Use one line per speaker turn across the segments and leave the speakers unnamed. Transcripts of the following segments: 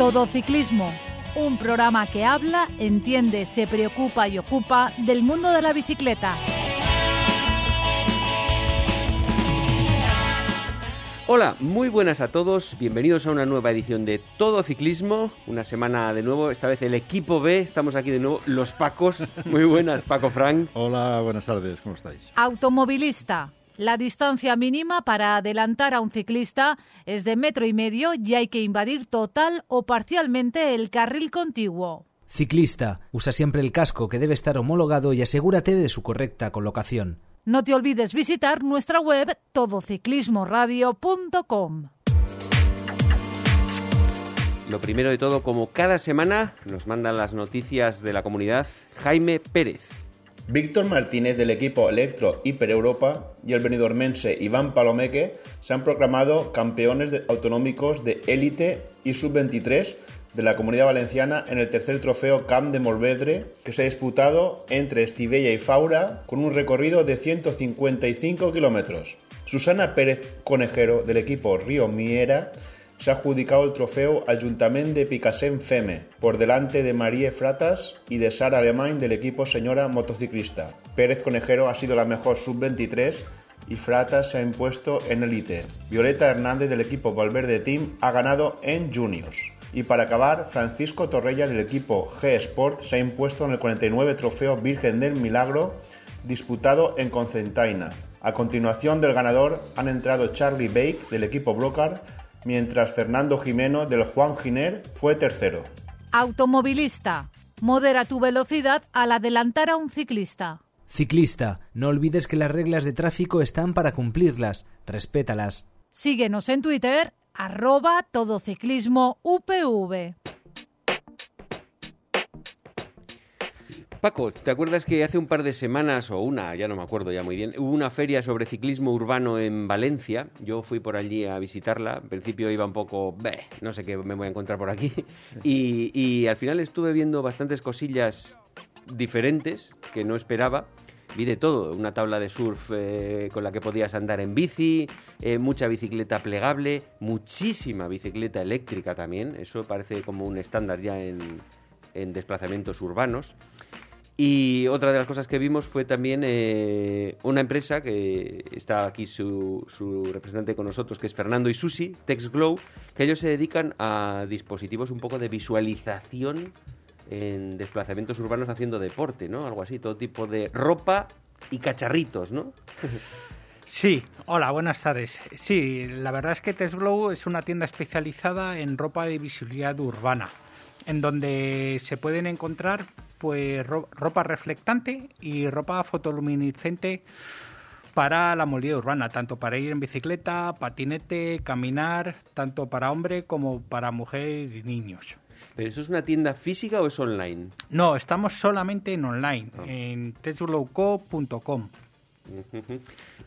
Todo Ciclismo, un programa que habla, entiende, se preocupa y ocupa del mundo de la bicicleta.
Hola, muy buenas a todos, bienvenidos a una nueva edición de Todo Ciclismo, una semana de nuevo, esta vez el equipo B, estamos aquí de nuevo, los Pacos, muy buenas, Paco Frank.
Hola, buenas tardes, ¿cómo estáis?
Automovilista. La distancia mínima para adelantar a un ciclista es de metro y medio y hay que invadir total o parcialmente el carril contiguo.
Ciclista, usa siempre el casco que debe estar homologado y asegúrate de su correcta colocación.
No te olvides visitar nuestra web todociclismoradio.com.
Lo primero de todo, como cada semana, nos mandan las noticias de la comunidad Jaime Pérez.
Víctor Martínez del equipo Electro Hiper Europa y el benidormense Iván Palomeque se han proclamado campeones de autonómicos de élite y sub-23 de la Comunidad Valenciana en el tercer trofeo Camp de Morvedre que se ha disputado entre Estivella y Faura con un recorrido de 155 kilómetros. Susana Pérez Conejero del equipo Río Miera se ha adjudicado el trofeo Ayuntamiento de Picassent Feme, por delante de Marie Fratas y de Sara Alemán del equipo Señora Motociclista. Pérez Conejero ha sido la mejor sub-23 y Fratas se ha impuesto en Elite. Violeta Hernández del equipo Valverde Team ha ganado en Juniors. Y para acabar, Francisco Torrella del equipo G Sport se ha impuesto en el 49 Trofeo Virgen del Milagro disputado en Concentaina. A continuación del ganador han entrado Charlie Bake del equipo Brocard, mientras Fernando Jimeno del Juan Giner fue tercero.
Automovilista. Modera tu velocidad al adelantar a un ciclista.
Ciclista, no olvides que las reglas de tráfico están para cumplirlas. Respétalas.
Síguenos en Twitter, arroba todociclismo UPV.
Paco, ¿te acuerdas que hace un par de semanas, o una, ya no me acuerdo ya muy bien, hubo una feria sobre ciclismo urbano en Valencia? Yo fui por allí a visitarla. En principio iba un poco, "Beh, no sé qué me voy a encontrar por aquí. Y, y al final estuve viendo bastantes cosillas diferentes que no esperaba. Vi de todo, una tabla de surf eh, con la que podías andar en bici, eh, mucha bicicleta plegable, muchísima bicicleta eléctrica también, eso parece como un estándar ya en, en desplazamientos urbanos. Y otra de las cosas que vimos fue también eh, una empresa que está aquí su, su, representante con nosotros, que es Fernando y Susi, TextGlow, que ellos se dedican a dispositivos un poco de visualización en desplazamientos urbanos haciendo deporte, ¿no? Algo así, todo tipo de ropa y cacharritos, ¿no?
Sí, hola, buenas tardes. Sí, la verdad es que TextGlow es una tienda especializada en ropa de visibilidad urbana, en donde se pueden encontrar pues ropa reflectante y ropa fotoluminiscente para la movilidad urbana, tanto para ir en bicicleta, patinete, caminar, tanto para hombre como para mujer y niños.
¿Pero eso es una tienda física o es online?
No, estamos solamente en online, oh. en teslowco.com.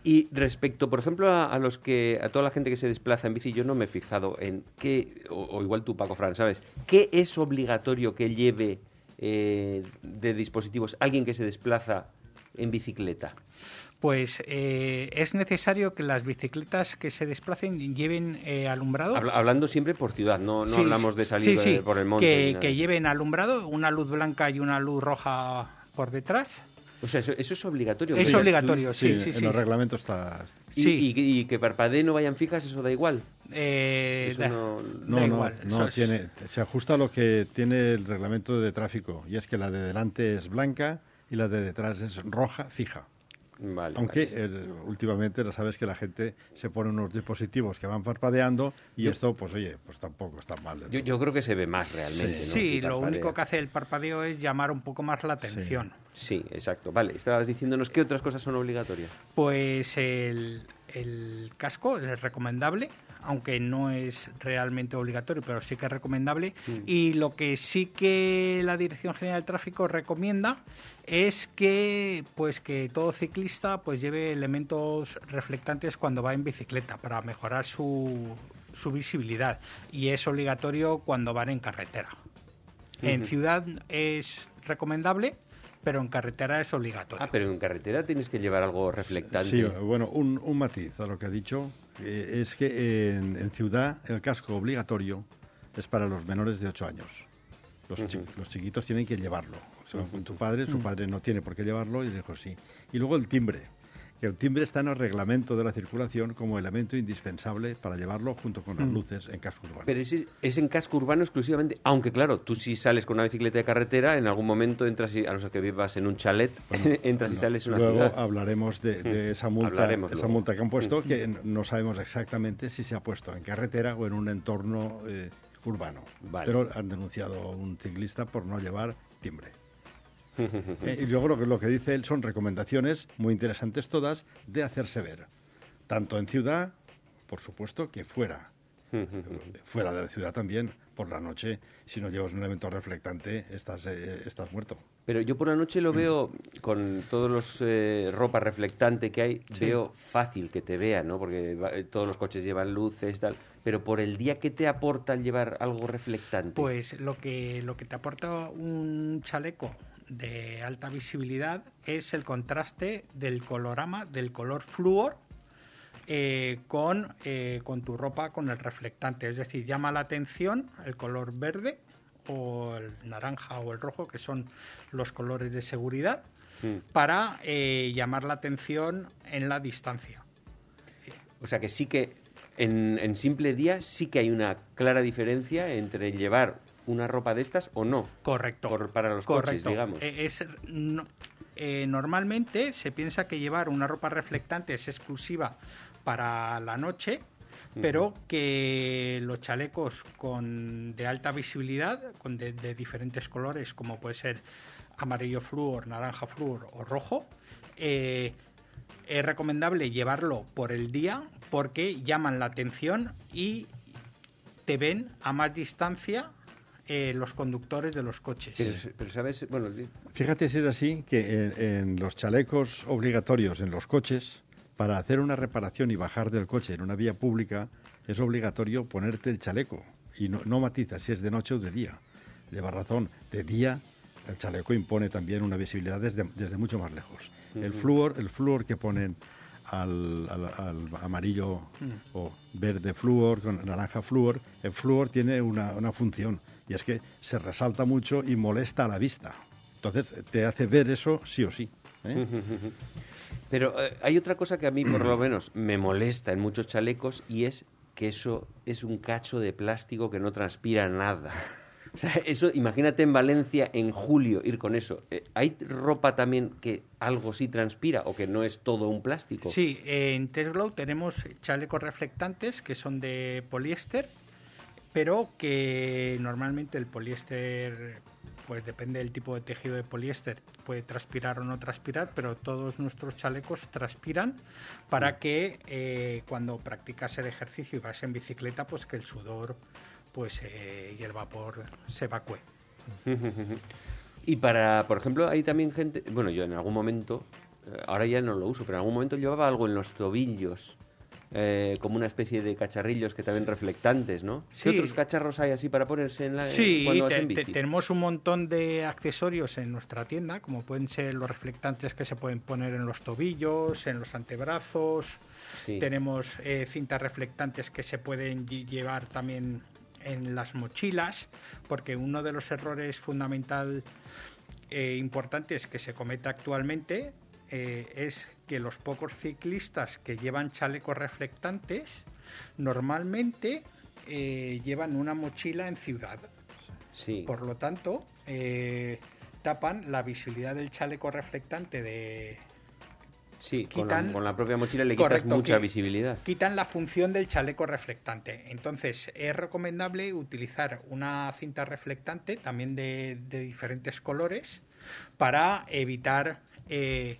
Y respecto, por ejemplo, a, a, los que a toda la gente que se desplaza en bici, yo no me he fijado en qué, o, o igual tú, Paco Fran, ¿sabes? ¿Qué es obligatorio que lleve eh, de dispositivos alguien que se desplaza en bicicleta?
Pues eh, es necesario que las bicicletas que se desplacen lleven eh, alumbrado.
Habla, hablando siempre por ciudad, no, no
sí,
hablamos de salir
sí, sí,
por el monte.
Que, que, lleven alumbrado, una luz blanca y una luz roja por detrás.
O sea, eso, eso es obligatorio.
Es obligatorio, sí, sí,
en
sí.
los reglamentos está.
¿Y, y, y, que parpadeen no vayan fijas, eso da igual.
Eh,
eso
da,
no,
no,
da
no,
igual.
no
es...
tiene, se ajusta a lo que tiene el reglamento de tráfico y es que la de delante es blanca y la de detrás es roja fija.
Vale,
Aunque
vale.
últimamente ya sabes que la gente se pone unos dispositivos que van parpadeando y
Yo-
esto, pues oye, pues tampoco está mal.
Yo, creo que se ve más realmente.
Sí.
¿no?
Sí,
Si
lo
parpadea.
único que hace el parpadeo es llamar un poco más la atención.
Sí, exacto. Vale, estabas diciéndonos qué otras cosas son obligatorias.
Pues el, el casco es recomendable, aunque no es realmente obligatorio, pero sí que es recomendable.
Mm.
Y lo que sí que la Dirección General de Tráfico recomienda es que pues que todo ciclista pues lleve elementos reflectantes cuando va en bicicleta para mejorar su, su visibilidad y es obligatorio cuando van en carretera. En ciudad es recomendable, pero en carretera es obligatorio.
Ah, pero en carretera tienes que llevar algo reflectante.
Sí, bueno, un, un matiz a lo que ha dicho eh, es que en, en ciudad el casco obligatorio es para los menores de 8 años. Los, chi- los chiquitos tienen que llevarlo. Con tu padre, su padre no tiene por qué llevarlo y le dijo sí. Y luego el timbre, que el timbre está en el reglamento de la circulación como elemento indispensable para llevarlo junto con las luces en casco urbano.
Pero es, es en casco urbano exclusivamente, aunque claro, tú si sales con una bicicleta de carretera, en algún momento entras, y, a no ser que vivas en un chalet, entras y sales en una
Luego
ciudad.
hablaremos de, de esa multa,
Hablaremos
esa
luego.
multa que han puesto, que n- no sabemos exactamente si se ha puesto en carretera o en un entorno eh, urbano.
Vale.
Pero han denunciado a un ciclista por no llevar timbre. Eh, y luego lo que, lo que dice él son recomendaciones muy interesantes todas de hacerse ver, tanto en ciudad, por supuesto, que fuera. fuera de la ciudad también, por la noche, si no llevas un elemento reflectante, estás, eh, estás muerto.
Pero yo por la noche lo veo con todos los eh, ropa reflectante que hay, veo fácil que te vean, ¿no? Porque va- eh, todos los coches llevan luces tal. Pero por el día, ¿qué te aporta el llevar algo reflectante?
Pues lo que, lo que te aporta un chaleco de alta visibilidad es el contraste del colorama, del color flúor, eh, con, eh, con tu ropa con el reflectante. Es decir, llama la atención el color verde o el naranja o el rojo, que son los colores de seguridad,
Mm.
para eh, llamar la atención en la distancia.
O sea que sí que en, en simple día sí que hay una clara diferencia entre llevar una ropa de estas o no.
Correcto.
Por- para los coches,
Correcto.
digamos.
Eh, es, no- eh, normalmente se piensa que llevar una ropa reflectante es exclusiva para la noche, pero que los chalecos con de alta visibilidad, con de, de diferentes colores, como puede ser amarillo flúor, naranja flúor o rojo, eh, es recomendable llevarlo por el día porque llaman la atención y te ven a más distancia eh, los conductores de los coches.
Pero, pero, sabes, bueno,
Fíjate si es así que en, en los chalecos obligatorios en los coches, para hacer una reparación y bajar del coche en una vía pública, es obligatorio ponerte el chaleco. Y no, no matiza si es de noche o de día. Lleva razón, de día el chaleco impone también una visibilidad desde, desde mucho más lejos. El flúor, el flúor que ponen al, al- al amarillo o verde flúor con naranja flúor, el flúor tiene una, una función y es que se resalta mucho y molesta a la vista. Entonces te hace ver eso sí o sí. ¿eh?
Pero eh, hay otra cosa que a mí, por lo menos, me molesta en muchos chalecos y es que eso es un cacho de plástico que no transpira nada. O sea, eso, imagínate en Valencia en julio ir con eso. Eh, ¿Hay ropa también que algo sí transpira o que no es todo un plástico?
Sí, en Tesglow tenemos chalecos reflectantes que son de poliéster, pero que normalmente el poliéster, pues depende del tipo de tejido de poliéster, puede transpirar o no transpirar, pero todos nuestros chalecos transpiran para que eh, cuando practicas el ejercicio y vas en bicicleta, pues que el sudor pues eh, y el vapor se evacúe.
Y para, por ejemplo, hay también gente, bueno, yo en algún momento, eh, ahora ya no lo uso, pero en algún momento llevaba algo en los tobillos, eh, como una especie de cacharrillos que también reflectantes, ¿no?
Sí.
¿Qué otros cacharros hay así para ponerse en la
Sí,
cuando vas
te-
en
te-
bici?
tenemos un montón de accesorios en nuestra tienda, como pueden ser los reflectantes que se pueden poner en los tobillos, en los antebrazos.
Sí.
Tenemos eh, cintas reflectantes que se pueden lle- llevar también en las mochilas, porque uno de los errores fundamental eh, importantes que se comete actualmente eh, es que los pocos ciclistas que llevan chalecos reflectantes normalmente eh, llevan una mochila en ciudad.
Sí.
Por lo tanto, eh, tapan la visibilidad del chaleco reflectante de...
Sí, con la,
quitan-
con la propia mochila le quitas
Correcto,
mucha visibilidad.
Quitan la función del chaleco reflectante. Entonces, es recomendable utilizar una cinta reflectante, también de, de diferentes colores, para evitar eh,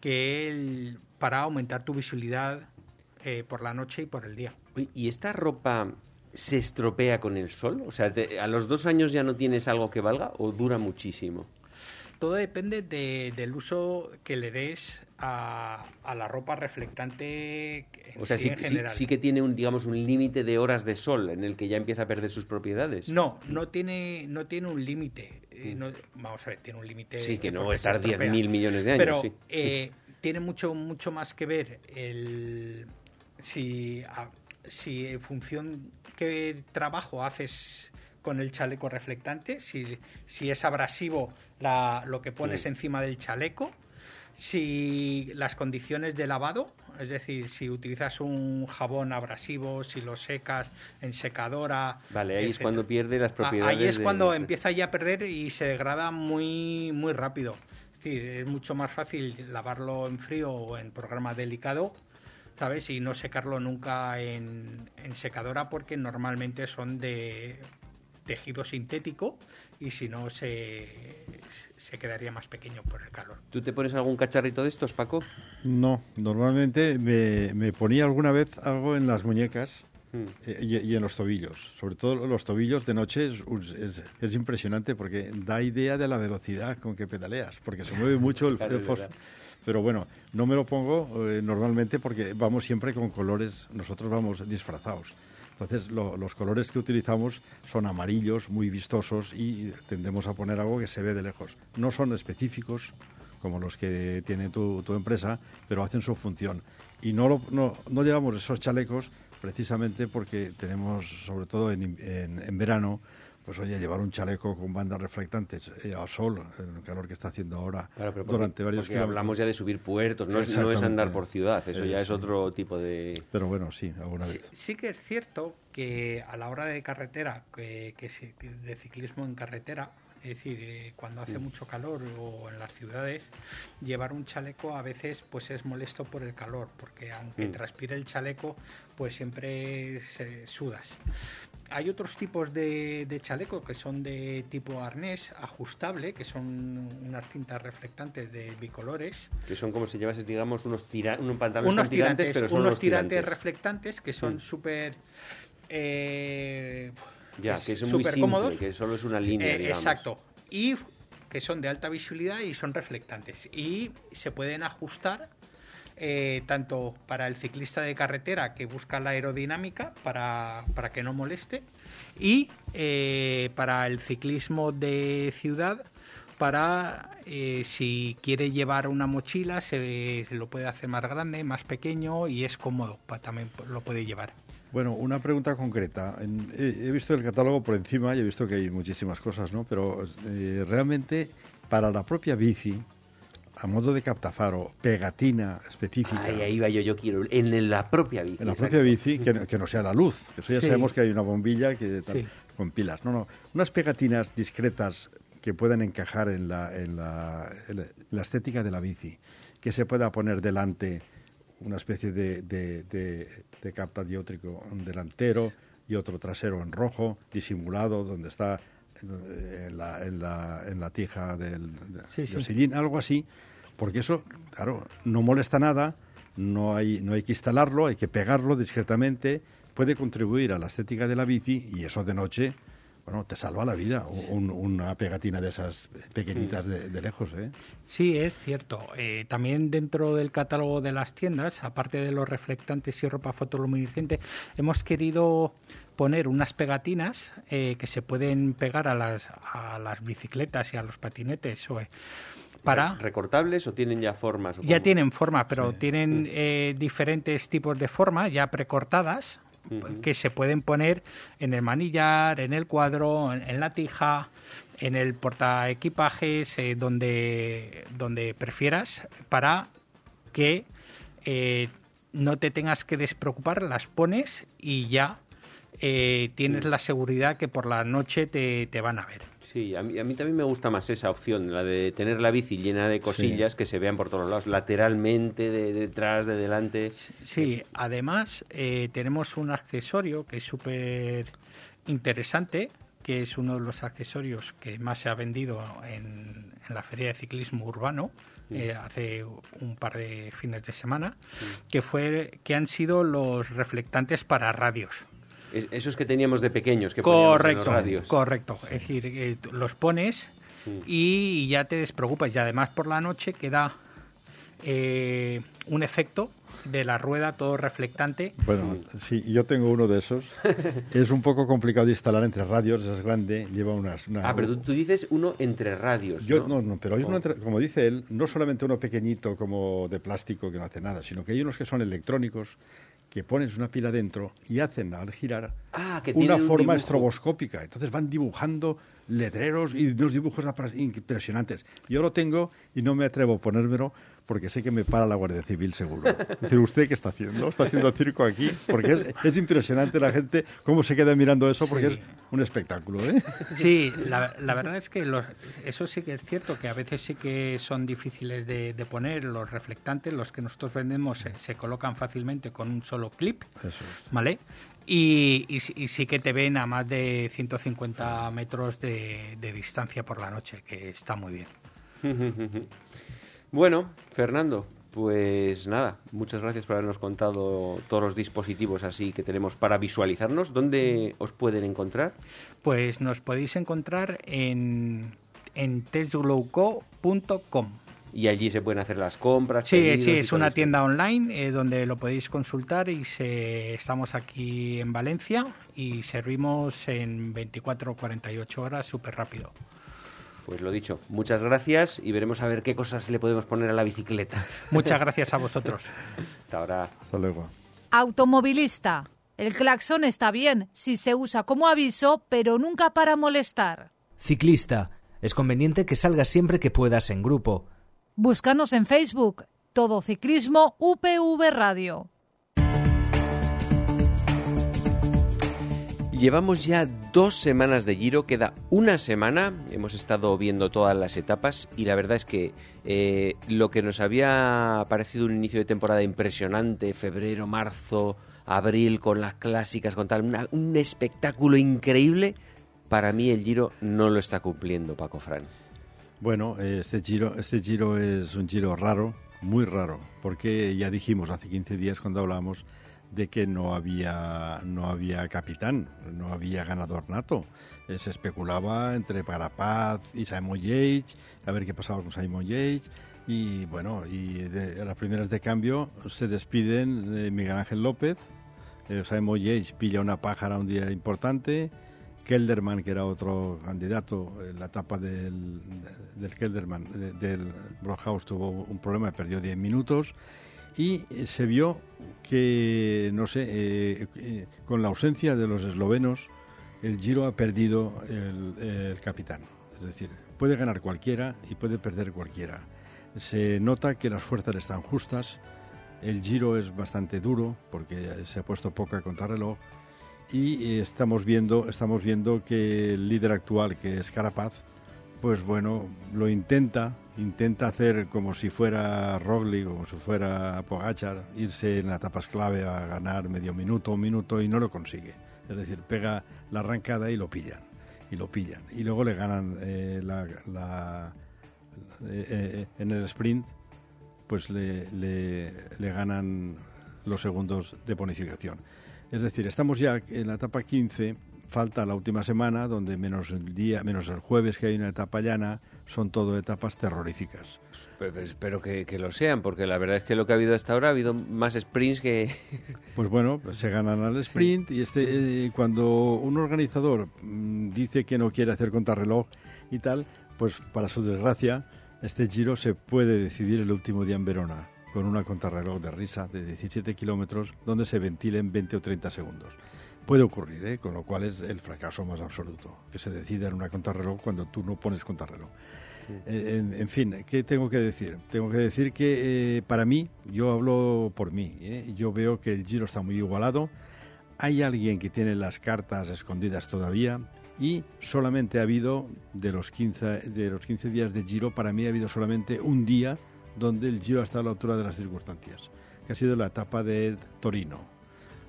que el, para aumentar tu visibilidad eh, por la noche y por el día.
¿Y esta ropa se estropea con el sol? O sea, te- ¿a los dos años ya no tienes algo que valga o dura muchísimo?
Todo depende de- del uso que le des a, a la ropa reflectante en
O sea,
sí,
sí,
en
sí-
general.
sí que tiene un, digamos, un límite de horas de sol en el que ya empieza a perder sus propiedades.
No, no tiene, no tiene un límite. Eh, no- vamos a ver, tiene un límite.
Mm. Sí, que no va a estar
estropea.
10.000 millones de años,
Pero
sí.
eh, tiene mucho, mucho más que ver el si, a- si en función qué trabajo haces con el chaleco reflectante, si, si es abrasivo la, lo que pones encima del chaleco, si las condiciones de lavado, es decir, si utilizas un jabón abrasivo, si lo secas en secadora.
Vale, ahí es cuando pierde las propiedades.
Ahí es
de-
cuando empieza ya a perder y se degrada muy, muy rápido. Es decir, es mucho más fácil lavarlo en frío o en programa delicado, ¿sabes? Y no secarlo nunca en, en secadora porque normalmente son de tejido sintético y si no se, se quedaría más pequeño por el calor.
¿Tú te pones algún cacharrito de estos, Paco?
No, normalmente me, me ponía alguna vez algo en las muñecas
Mm.
eh, y, y en los tobillos. Sobre todo los tobillos de noche es, es- es impresionante porque da idea de la velocidad con que pedaleas, porque se mueve mucho el, el
verdad.
Pero bueno, no me lo pongo eh, normalmente porque vamos siempre con colores, nosotros vamos disfrazados. Entonces lo- los colores que utilizamos son amarillos, muy vistosos y tendemos a poner algo que se ve de lejos. No son específicos como los que tiene tu, tu empresa, pero hacen su función. Y no, lo- no, llevamos esos chalecos precisamente porque tenemos, sobre todo en- en verano, pues oye, llevar un chaleco con bandas reflectantes eh, al sol, el calor que está haciendo ahora,
Claro, pero porque,
durante varios
porque
kilómetros.
hablamos ya de subir puertos, no es, no es
Exactamente.
andar por ciudad, eso
Eh,
ya es otro tipo de...
Pero bueno, sí, alguna
Sí,
vez.
sí que es cierto que a la hora de carretera, que, que de ciclismo en carretera, es decir, eh, cuando hace mucho calor o en las ciudades, llevar un chaleco a veces pues es molesto por el calor, porque aunque
Mm.
transpire el chaleco, pues siempre se sudas. Hay otros tipos de, de chaleco que son de tipo arnés ajustable, que son unas cintas reflectantes de bicolores,
que son como si llevases, digamos, unos, tira, unos pantalones
unos
con tirantes,
tirantes,
pero son
unos tirantes reflectantes que son
Mm.
súper eh,
Ya,
es
que son muy simple,
cómodos.
que solo es una línea,
Eh,
digamos.
exacto. Y que son de alta visibilidad y son reflectantes. Y se pueden ajustar eh, tanto para el ciclista de carretera que busca la aerodinámica para, para que no moleste y eh, para el ciclismo de ciudad para eh, si quiere llevar una mochila se, se lo puede hacer más grande, más pequeño y es cómodo, pa- también lo puede llevar.
Bueno, una pregunta concreta. He visto el catálogo por encima y he visto que hay muchísimas cosas, ¿no? Pero eh, realmente para la propia bici, a modo de captafaro, pegatina específica
Ahí, ahí va yo, yo quiero, en la propia bici.
en la propia bici, que, no- que no sea la luz. Que eso ya
Sí.
sabemos que hay una bombilla que tal,
Sí.
con pilas. No, no. Unas pegatinas discretas que puedan encajar en la, en la, en la- en la estética de la bici. Que se pueda poner delante una especie de, de, de, de capta diótrico delantero y otro trasero en rojo, disimulado, donde está en la, en la, en la tija del,
sí.
sillín, algo así, porque eso, claro, no molesta nada, no hay, no hay que instalarlo, hay que pegarlo discretamente, puede contribuir a la estética de la bici y eso de noche, bueno, te salva la vida, un- una pegatina de esas pequeñitas de, de lejos, ¿eh?
Sí, es cierto. Eh, también dentro del catálogo de las tiendas, aparte de los reflectantes y ropa fotoluminiscente, hemos querido poner unas pegatinas eh, que se pueden pegar a las, a las bicicletas y a los patinetes o, para...
¿Recortables o tienen ya formas?
Ya
cómo?
tienen forma, pero tienen eh, diferentes tipos de forma ya precortadas que se pueden poner en el manillar, en el cuadro, en, en la tija, en el portaequipajes, eh, donde, donde prefieras, para que eh, no te tengas que despreocupar, las pones y ya eh, tienes la seguridad que por la noche te, te van a ver.
Sí, a mí, a mí también me gusta más esa opción, la de tener la bici llena de cosillas que se vean por todos lados, lateralmente, de detrás, de delante.
Sí, además eh, tenemos un accesorio que es súper interesante, que es uno de los accesorios que más se ha vendido en, en la feria de ciclismo urbano eh, hace un par de fines de semana, que fue que han sido los reflectantes para radios.
Es- Esos que teníamos de pequeños, que poníamos en los
Correcto,
radios.
correcto. Es decir, eh, los pones y ya te despreocupas. Y además por la noche queda eh, un efecto de la rueda todo reflectante.
Bueno, sí, yo tengo uno de esos. es un poco complicado de instalar entre radios, es grande, lleva unas... una-
Ah, pero tú, tú dices uno entre radios,
Yo,
¿no?
no, no, pero hay uno
Oh.
entre- como dice él, no solamente uno pequeñito como de plástico que no hace nada, sino que hay unos que son electrónicos que pones una pila dentro y hacen al girar
Ah, que
una
un
forma estroboscópica. Entonces van dibujando letreros y unos dibujos impresionantes. Yo lo tengo y no me atrevo a ponérmelo porque sé que me para la Guardia Civil seguro. Es decir, ¿usted qué está haciendo? ¿Está haciendo circo aquí? Porque es, es impresionante la gente cómo se queda mirando eso porque
Sí.
es un espectáculo. ¿eh?
Sí, la, la verdad es que los- eso sí que es cierto, que a veces sí que son difíciles de, de poner. Los reflectantes, los que nosotros vendemos, se, se colocan fácilmente con un solo clip,
Eso es.
¿vale? Y, y sí- y sí que te ven a más de 150 metros de, de distancia por la noche, que está muy bien.
Bueno, Fernando, pues nada, muchas gracias por habernos contado todos los dispositivos así que tenemos para visualizarnos. ¿Dónde os pueden encontrar?
Pues nos podéis encontrar en, en testglowco.com.
Y allí se pueden hacer las compras.
Sí, sí, es una
esto.
tienda online eh, donde lo podéis consultar y se, estamos aquí en Valencia y servimos en 24 o 48 horas súper rápido.
Pues lo dicho, muchas gracias y veremos a ver qué cosas le podemos poner a la bicicleta.
Muchas gracias a vosotros.
Hasta ahora.
Hasta luego.
Automovilista. El claxon está bien si se usa como aviso, pero nunca para molestar.
Ciclista. Es conveniente que salgas siempre que puedas en grupo.
Búscanos en Facebook. Todo Ciclismo UPV Radio.
Llevamos ya dos semanas de Giro, queda una semana, hemos estado viendo todas las etapas y la verdad es que eh, lo que nos había parecido un inicio de temporada impresionante, febrero, marzo, abril, con las clásicas, con tal, una- un espectáculo increíble, para mí el Giro no lo está cumpliendo, Paco Fran.
Bueno, este giro, este giro es un giro raro, muy raro, porque ya dijimos hace 15 días cuando hablamos de que no había, no había capitán, no había ganador nato. Eh, se especulaba entre Parapaz y Simon Yates, a ver qué pasaba con Simon Yates. Y bueno, y de, a las primeras de cambio se despiden eh, Miguel Ángel López, eh, Simon Yates pilla una pájara un día importante, Kelderman, que era otro candidato, en la etapa del, del Kelderman, de- del Brockhaus, tuvo un problema, perdió 10 minutos y eh, se vio que, no sé, eh, eh, con la ausencia de los eslovenos, el Giro ha perdido el, el capitán. Es decir, puede ganar cualquiera y puede perder cualquiera. Se nota que las fuerzas están justas, el Giro es bastante duro porque se ha puesto poca contrarreloj y estamos viendo estamos viendo que el líder actual que es Carapaz pues bueno lo intenta intenta hacer como si fuera Roglic como si fuera Pogacar irse en las etapas clave a ganar medio minuto un minuto y no lo consigue es decir pega la arrancada y lo pillan y lo pillan y luego le ganan eh, la, la- eh, eh, en el sprint pues le, le- le ganan los segundos de bonificación. Es decir, estamos ya en la etapa 15, falta la última semana, donde menos el día, menos el jueves que hay una etapa llana, son todo etapas terroríficas.
Pues espero que, que lo sean, porque la verdad es que lo que ha habido hasta ahora ha habido más sprints que...
Pues bueno, pues se ganan al sprint y este eh, cuando un organizador mm, dice que no quiere hacer contrarreloj y tal, pues para su desgracia, este giro se puede decidir el último día en Verona, con una contrarreloj de risa de 17 kilómetros donde se ventilen 20 o 30 segundos. Puede ocurrir, ¿eh? con lo cual es el fracaso más absoluto, que se decida en una contrarreloj cuando tú no pones contrarreloj. Eh, en, en fin, ¿qué tengo que decir? Tengo que decir que eh, para mí, yo hablo por mí, ¿eh? yo veo que el Giro está muy igualado, hay alguien que tiene las cartas escondidas todavía y solamente ha habido, de los 15, de los 15 días de Giro, para mí ha habido solamente un día donde el Giro ha estado a la altura de las circunstancias, que ha sido la etapa de Torino.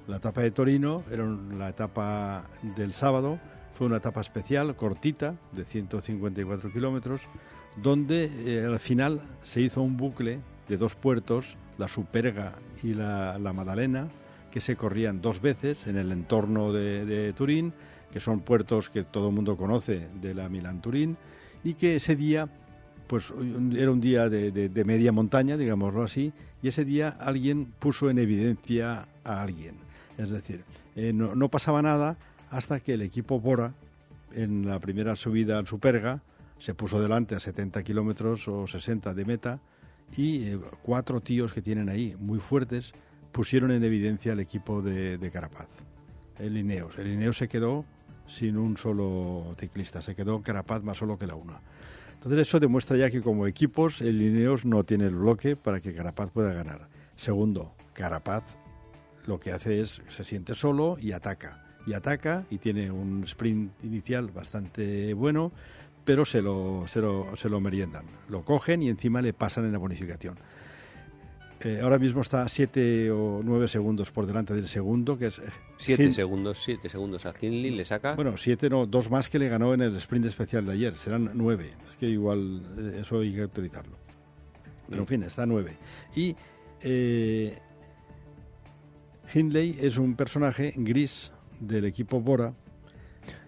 La etapa de Torino era la etapa del sábado, fue una etapa especial, cortita, de 154 kilómetros, donde eh, al final se hizo un bucle de dos puertos, la Superga y la, Madalena, que se corrían dos veces en el entorno de, Turín, que son puertos que todo el mundo conoce de la Milán-Turín, y que ese día pues era un día de media montaña, digámoslo así, y ese día alguien puso en evidencia a alguien. Es decir, eh, no, pasaba nada hasta que el equipo Bora, en la primera subida al Superga, se puso delante a 70 kilómetros o 60 de meta y eh, cuatro tíos que tienen ahí, muy fuertes, pusieron en evidencia al equipo de, de Carapaz, el Ineos. El Ineos se quedó sin un solo ciclista, se quedó Carapaz más solo que la una. Entonces eso demuestra ya que como equipos el Ineos no tiene el bloque para que Carapaz pueda ganar. Segundo, Carapaz lo que hace es se siente solo y ataca. Y ataca y tiene un sprint inicial bastante bueno, pero se lo, se lo, se lo meriendan. Lo cogen y encima le pasan en la bonificación. Eh, ahora mismo está 7 o 9 segundos por delante del segundo, que es...
7 segundos, 7 segundos a Hindley, le saca...
Bueno, 7 no, dos más que le ganó en el sprint especial de ayer, serán 9. Es que igual eh, eso hay que autorizarlo. Pero en fin, está 9. Y eh, Hindley es un personaje gris del equipo Bora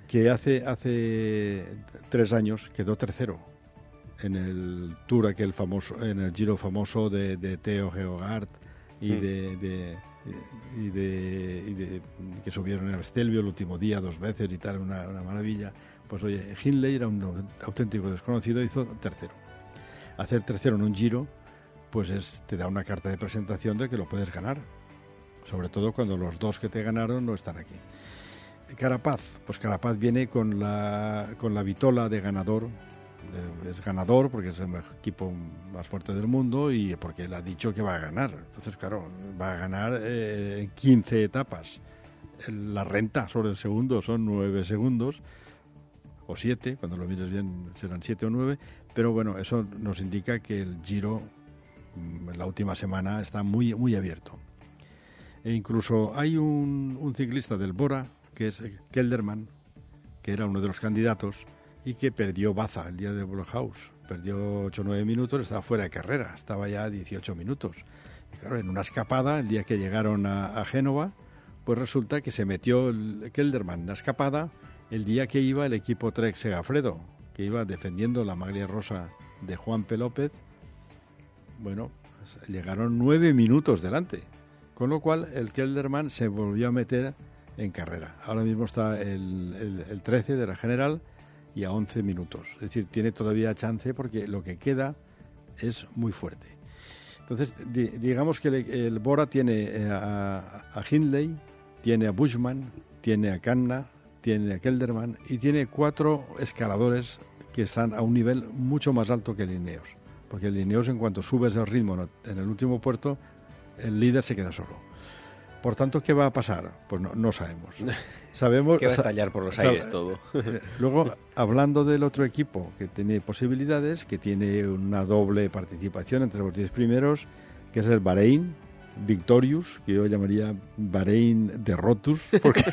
que hace, hace tres años quedó tercero en el Tour aquel famoso, en el Giro famoso de, de Theo Geogard y,
Mm.
de, de- y, de, y de- que subieron el Stelvio el último día dos veces y tal, una, una maravilla. Pues oye, Hindley era un auténtico desconocido, hizo tercero. Hacer tercero en un Giro, pues es, te da una carta de presentación de que lo puedes ganar. Sobre todo cuando los dos que te ganaron no están aquí. Carapaz, pues Carapaz viene con la, con la vitola de ganador. de- es ganador porque es el equipo más fuerte del mundo y porque él ha dicho que va a ganar. Entonces, claro, va a ganar eh, en 15 etapas. La renta sobre el segundo son 9 segundos o 7, cuando lo mires bien serán 7 o 9, pero bueno, eso nos indica que el Giro mm, en la última semana está muy, muy abierto. E incluso hay un, un ciclista del Bora, que es Kelderman, que era uno de los candidatos y que perdió baza el día de House. Perdió 8 o 9 minutos, estaba fuera de carrera, estaba ya a 18 minutos. Claro, en una escapada, el día que llegaron a, Génova, pues resulta que se metió el Kelderman en la escapada el día que iba el equipo Trek Segafredo, que iba defendiendo la maglia rosa de Juan P. López. Bueno, pues llegaron nueve minutos delante. Con lo cual el Kelderman se volvió a meter en carrera. Ahora mismo está el, el- el 13 de la general y a 11 minutos. Es decir, tiene todavía chance porque lo que queda es muy fuerte. Entonces, di- digamos que el, Bora tiene eh, a, Hindley, tiene a Bushman, tiene a Kanna, tiene a Kelderman y tiene cuatro escaladores que están a un nivel mucho más alto que el Ineos. Porque el Ineos, en cuanto subes el ritmo en el último puerto, el líder se queda solo. Por tanto, ¿qué va a pasar? Pues no, no sabemos. Sabemos
Que va a estallar por los aires todo.
eh, Luego, hablando del otro equipo que tiene posibilidades, que tiene una doble participación entre los 10 primeros, que es el Bahrein Victorious, que yo llamaría Bahrein de Rotus, porque,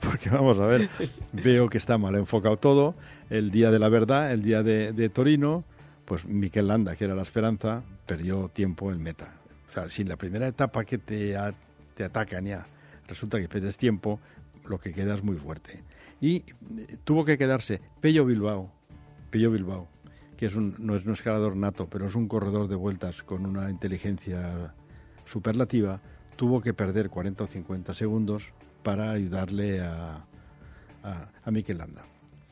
porque vamos a ver, veo que está mal enfocado todo. El día de la verdad, el día de, de Torino, pues Mikel Landa, que era la esperanza, perdió tiempo en meta. Sea, si en la primera etapa que te, a- te atacan ya resulta que pierdes tiempo, lo que queda es muy fuerte. Y eh, tuvo que quedarse Pello Bilbao, Pello Bilbao, que es un, no es un escalador nato, pero es un corredor de vueltas con una inteligencia superlativa, tuvo que perder 40 o 50 segundos para ayudarle a, a, a Mikel Landa.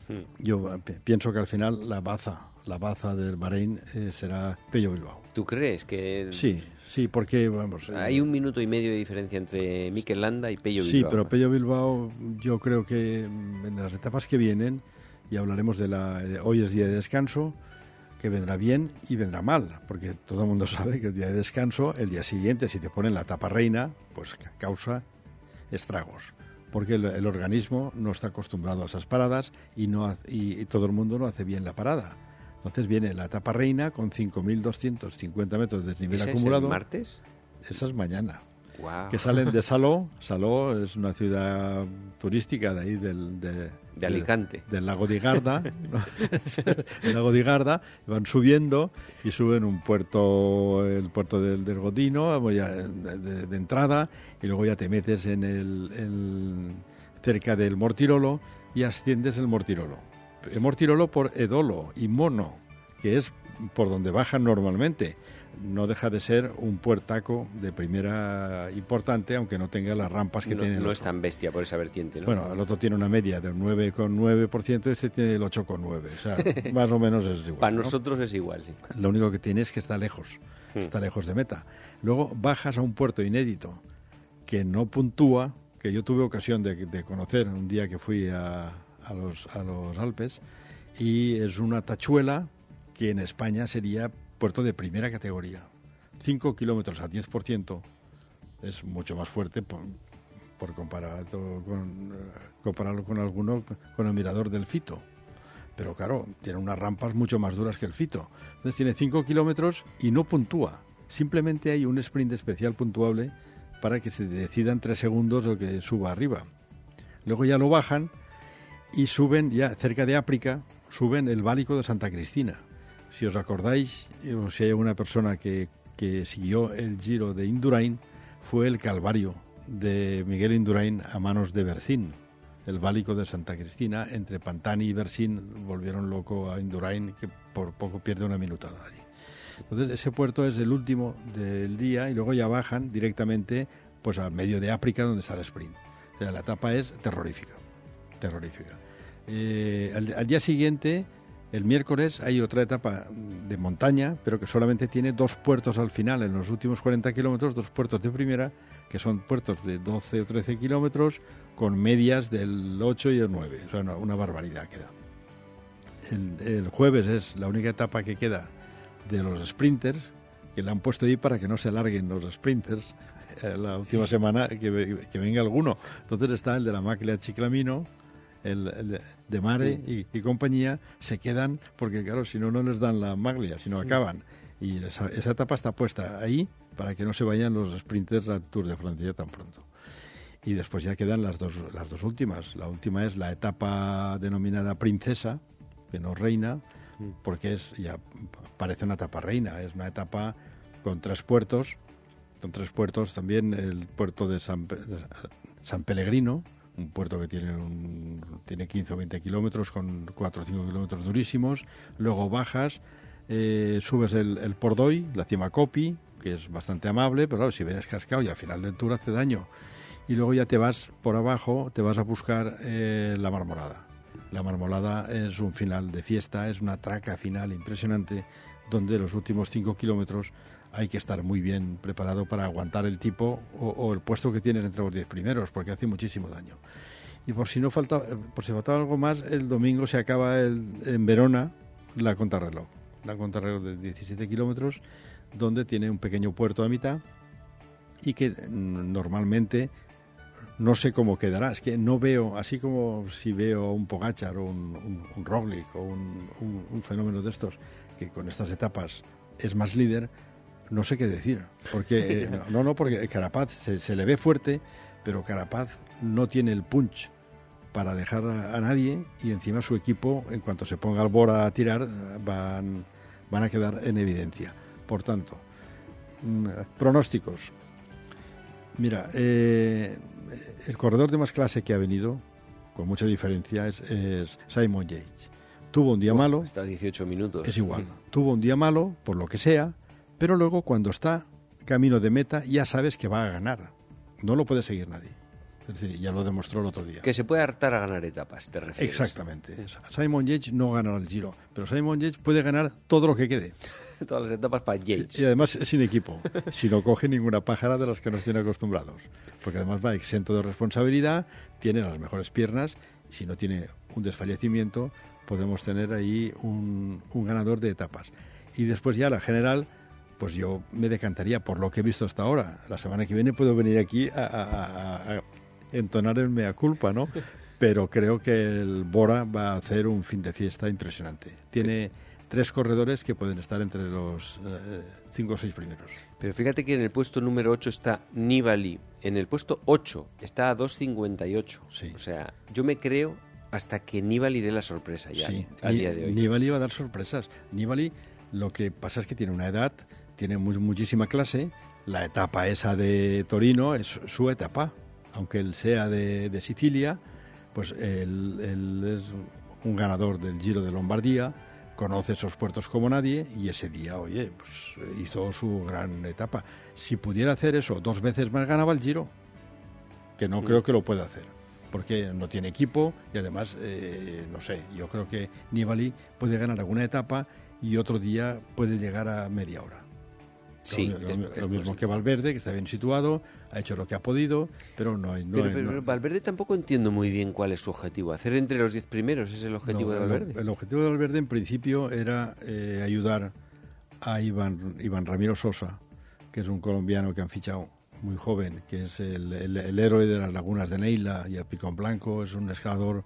Hmm.
Yo eh, pi- pienso que al final la baza, la baza del Bahrein eh, será Pello Bilbao.
¿Tú crees que
Sí, sí, porque vamos. eh,
hay un minuto y medio de diferencia entre Mikel Landa y Pello
Sí,
Bilbao?
pero Pello Bilbao, yo creo que en las etapas que vienen, y hablaremos de la. de- hoy es día de descanso, que vendrá bien y vendrá mal, porque todo el mundo sabe que el día de descanso, el día siguiente, si te ponen la etapa reina, pues ca- causa estragos, porque el, el organismo no está acostumbrado a esas paradas y, no ha- y, y todo el mundo no hace bien la parada. Entonces viene la etapa reina con 5.250 metros de desnivel
¿Ese es el
acumulado.
martes?
Esa es mañana
Guau.
que salen de Saló. Saló es una ciudad turística de ahí del, de,
De Alicante.
del lago de Garda. ¿no? el lago de Garda. Van subiendo y suben un puerto, el puerto del, del Godino, de, de- de entrada, y luego ya te metes en el, el- cerca del Mortirolo y asciendes el Mortirolo. Mortirolo por Edolo y Mono, que es por donde bajan normalmente no deja de ser un puertaco de primera importante, aunque no tenga las rampas que
no,
tiene el
no
otro.
es tan bestia por esa vertiente, ¿no?
Bueno, el otro tiene una media del 9,9% y este tiene el 8,9%. O sea, más o menos es igual.
Para
¿no?
nosotros es igual, sí.
Lo único que tiene es que está lejos. está lejos de meta. Luego bajas a un puerto inédito que no puntúa, que yo tuve ocasión de, conocer un día que fui a, a los Alpes, y es una tachuela que en España sería puerto de primera categoría. 5 kilómetros a 10% es mucho más fuerte por, comparado con, eh, compararlo con alguno con el mirador del Fito. Pero claro, tiene unas rampas mucho más duras que el Fito. Entonces tiene 5 kilómetros y no puntúa. Simplemente hay un sprint especial puntuable para que se decidan tres segundos lo que suba arriba. Luego ya lo bajan y suben ya cerca de África, suben el Válico de Santa Cristina. Si os acordáis, o si hay alguna persona que, que siguió el giro de Indurain, fue el Calvario de Miguel Indurain a manos de Bercín. El Válico de Santa Cristina, entre Pantani y Bercín, volvieron loco a Indurain, que por poco pierde una minutada allí. Entonces, ese puerto es el último del día y luego ya bajan directamente pues al medio de África donde está el sprint. O sea, la etapa es terrorífica, terrorífica. Eh, al, día siguiente, el miércoles, hay otra etapa de montaña, pero que solamente tiene dos puertos al final, en los últimos 40 kilómetros, dos puertos de primera, que son puertos de 12 o 13 kilómetros, con medias del 8 y el 9. O sea, una, una barbaridad queda. el jueves es la única etapa que queda de los sprinters, que le han puesto ahí para que no se alarguen los sprinters eh, la última semana, que, venga alguno. Entonces está el de la máquina Chiclamino, el, de Mare y, compañía, se quedan porque, claro, si no, no les dan la maglia, si no acaban. Y esa, etapa está puesta ahí para que no se vayan los sprinters al Tour de Francia tan pronto. Y después ya quedan las dos, las dos últimas. La última es la etapa denominada Princesa, que no reina, porque es ya parece una etapa reina, es una etapa con tres puertos, con tres puertos también el puerto de San, San Pellegrino, un puerto que tiene, un, tiene 15 o 20 kilómetros con 4 o 5 kilómetros durísimos, luego bajas, eh, subes el, el la cima Copi, que es bastante amable, pero si vienes cascado y al final del tour hace daño. Y luego ya te vas por abajo, te vas a buscar eh, la Marmorada la marmolada es un final de fiesta, es una traca final impresionante donde los últimos cinco kilómetros hay que estar muy bien preparado para aguantar el tipo o, el puesto que tienes entre los diez primeros, porque hace muchísimo daño. Y por si no falta, por si faltaba algo más, el domingo se acaba en Verona la contrarreloj, la contrarreloj de 17 kilómetros, donde tiene un pequeño puerto a mitad y que mm, normalmente no sé cómo quedará. Es que no veo, así como si veo un Pogachar o un, un, Roglic o un, fenómeno de estos, que con estas etapas es más líder, no sé qué decir. Porque, eh, no, no, porque Carapaz se, le ve fuerte, pero Carapaz no tiene el punch para dejar a, nadie y encima su equipo, en cuanto se ponga al Bora a tirar, van, van a quedar en evidencia. Por tanto, mm, pronósticos. Mira, eh, el corredor de más clase que ha venido, con mucha diferencia, es, Simon Yates. Tuvo un día malo.
Está 18 minutos.
Es igual. Tuvo un día malo, por lo que sea, pero luego cuando está camino de meta ya sabes que va a ganar. No lo puede seguir nadie. Es decir, ya lo demostró el otro día.
Que se puede hartar a ganar etapas, te refieres.
Exactamente. Simon Yates no ganará el Giro, pero Simon Yates puede ganar todo lo que quede.
Todas las etapas para Yates.
Y además sin equipo, si no coge ninguna pájara de las que nos tiene acostumbrados. Porque además va exento de responsabilidad, tiene las mejores piernas, y si no tiene un desfallecimiento, podemos tener ahí un, ganador de etapas. Y después ya la general, pues yo me decantaría por lo que he visto hasta ahora. La semana que viene puedo venir aquí a entonar el mea culpa, ¿no? Pero creo que el Bora va a hacer un fin de fiesta impresionante. Tiene tres corredores que pueden estar entre los eh, cinco o seis primeros.
Pero fíjate que en el puesto número 8 está Nibali. En el puesto 8 está a 2.58. Sí. O sea, yo me creo hasta que Nibali dé la sorpresa ya sí. al día de hoy.
Nibali va a dar sorpresas. Nibali lo que pasa es que tiene una edad, tiene muchísima clase. La etapa esa de Torino es su etapa aunque él sea de, Sicilia, pues él, es un ganador del Giro de Lombardía, conoce esos puertos como nadie y ese día, oye, pues hizo su gran etapa. Si pudiera hacer eso dos veces más, ganaba el Giro, que no creo que lo pueda hacer, porque no tiene equipo y además, eh, no sé, yo creo que Nibali puede ganar alguna etapa y otro día puede llegar a media hora.
Sí,
lo, mismo que Valverde, que está bien situado, ha hecho lo que ha podido, pero no hay... No
Pero,
hay-
pero
no-
Valverde tampoco entiendo muy bien cuál es su objetivo. Hacer entre los 10 primeros es el objetivo
no,
de Valverde.
El, objetivo de Valverde en principio era eh, ayudar a Iván, Iván Ramiro Sosa, que es un colombiano que han fichado muy joven, que es el, el- el héroe de las lagunas de Neila y el Picón Blanco, es un escalador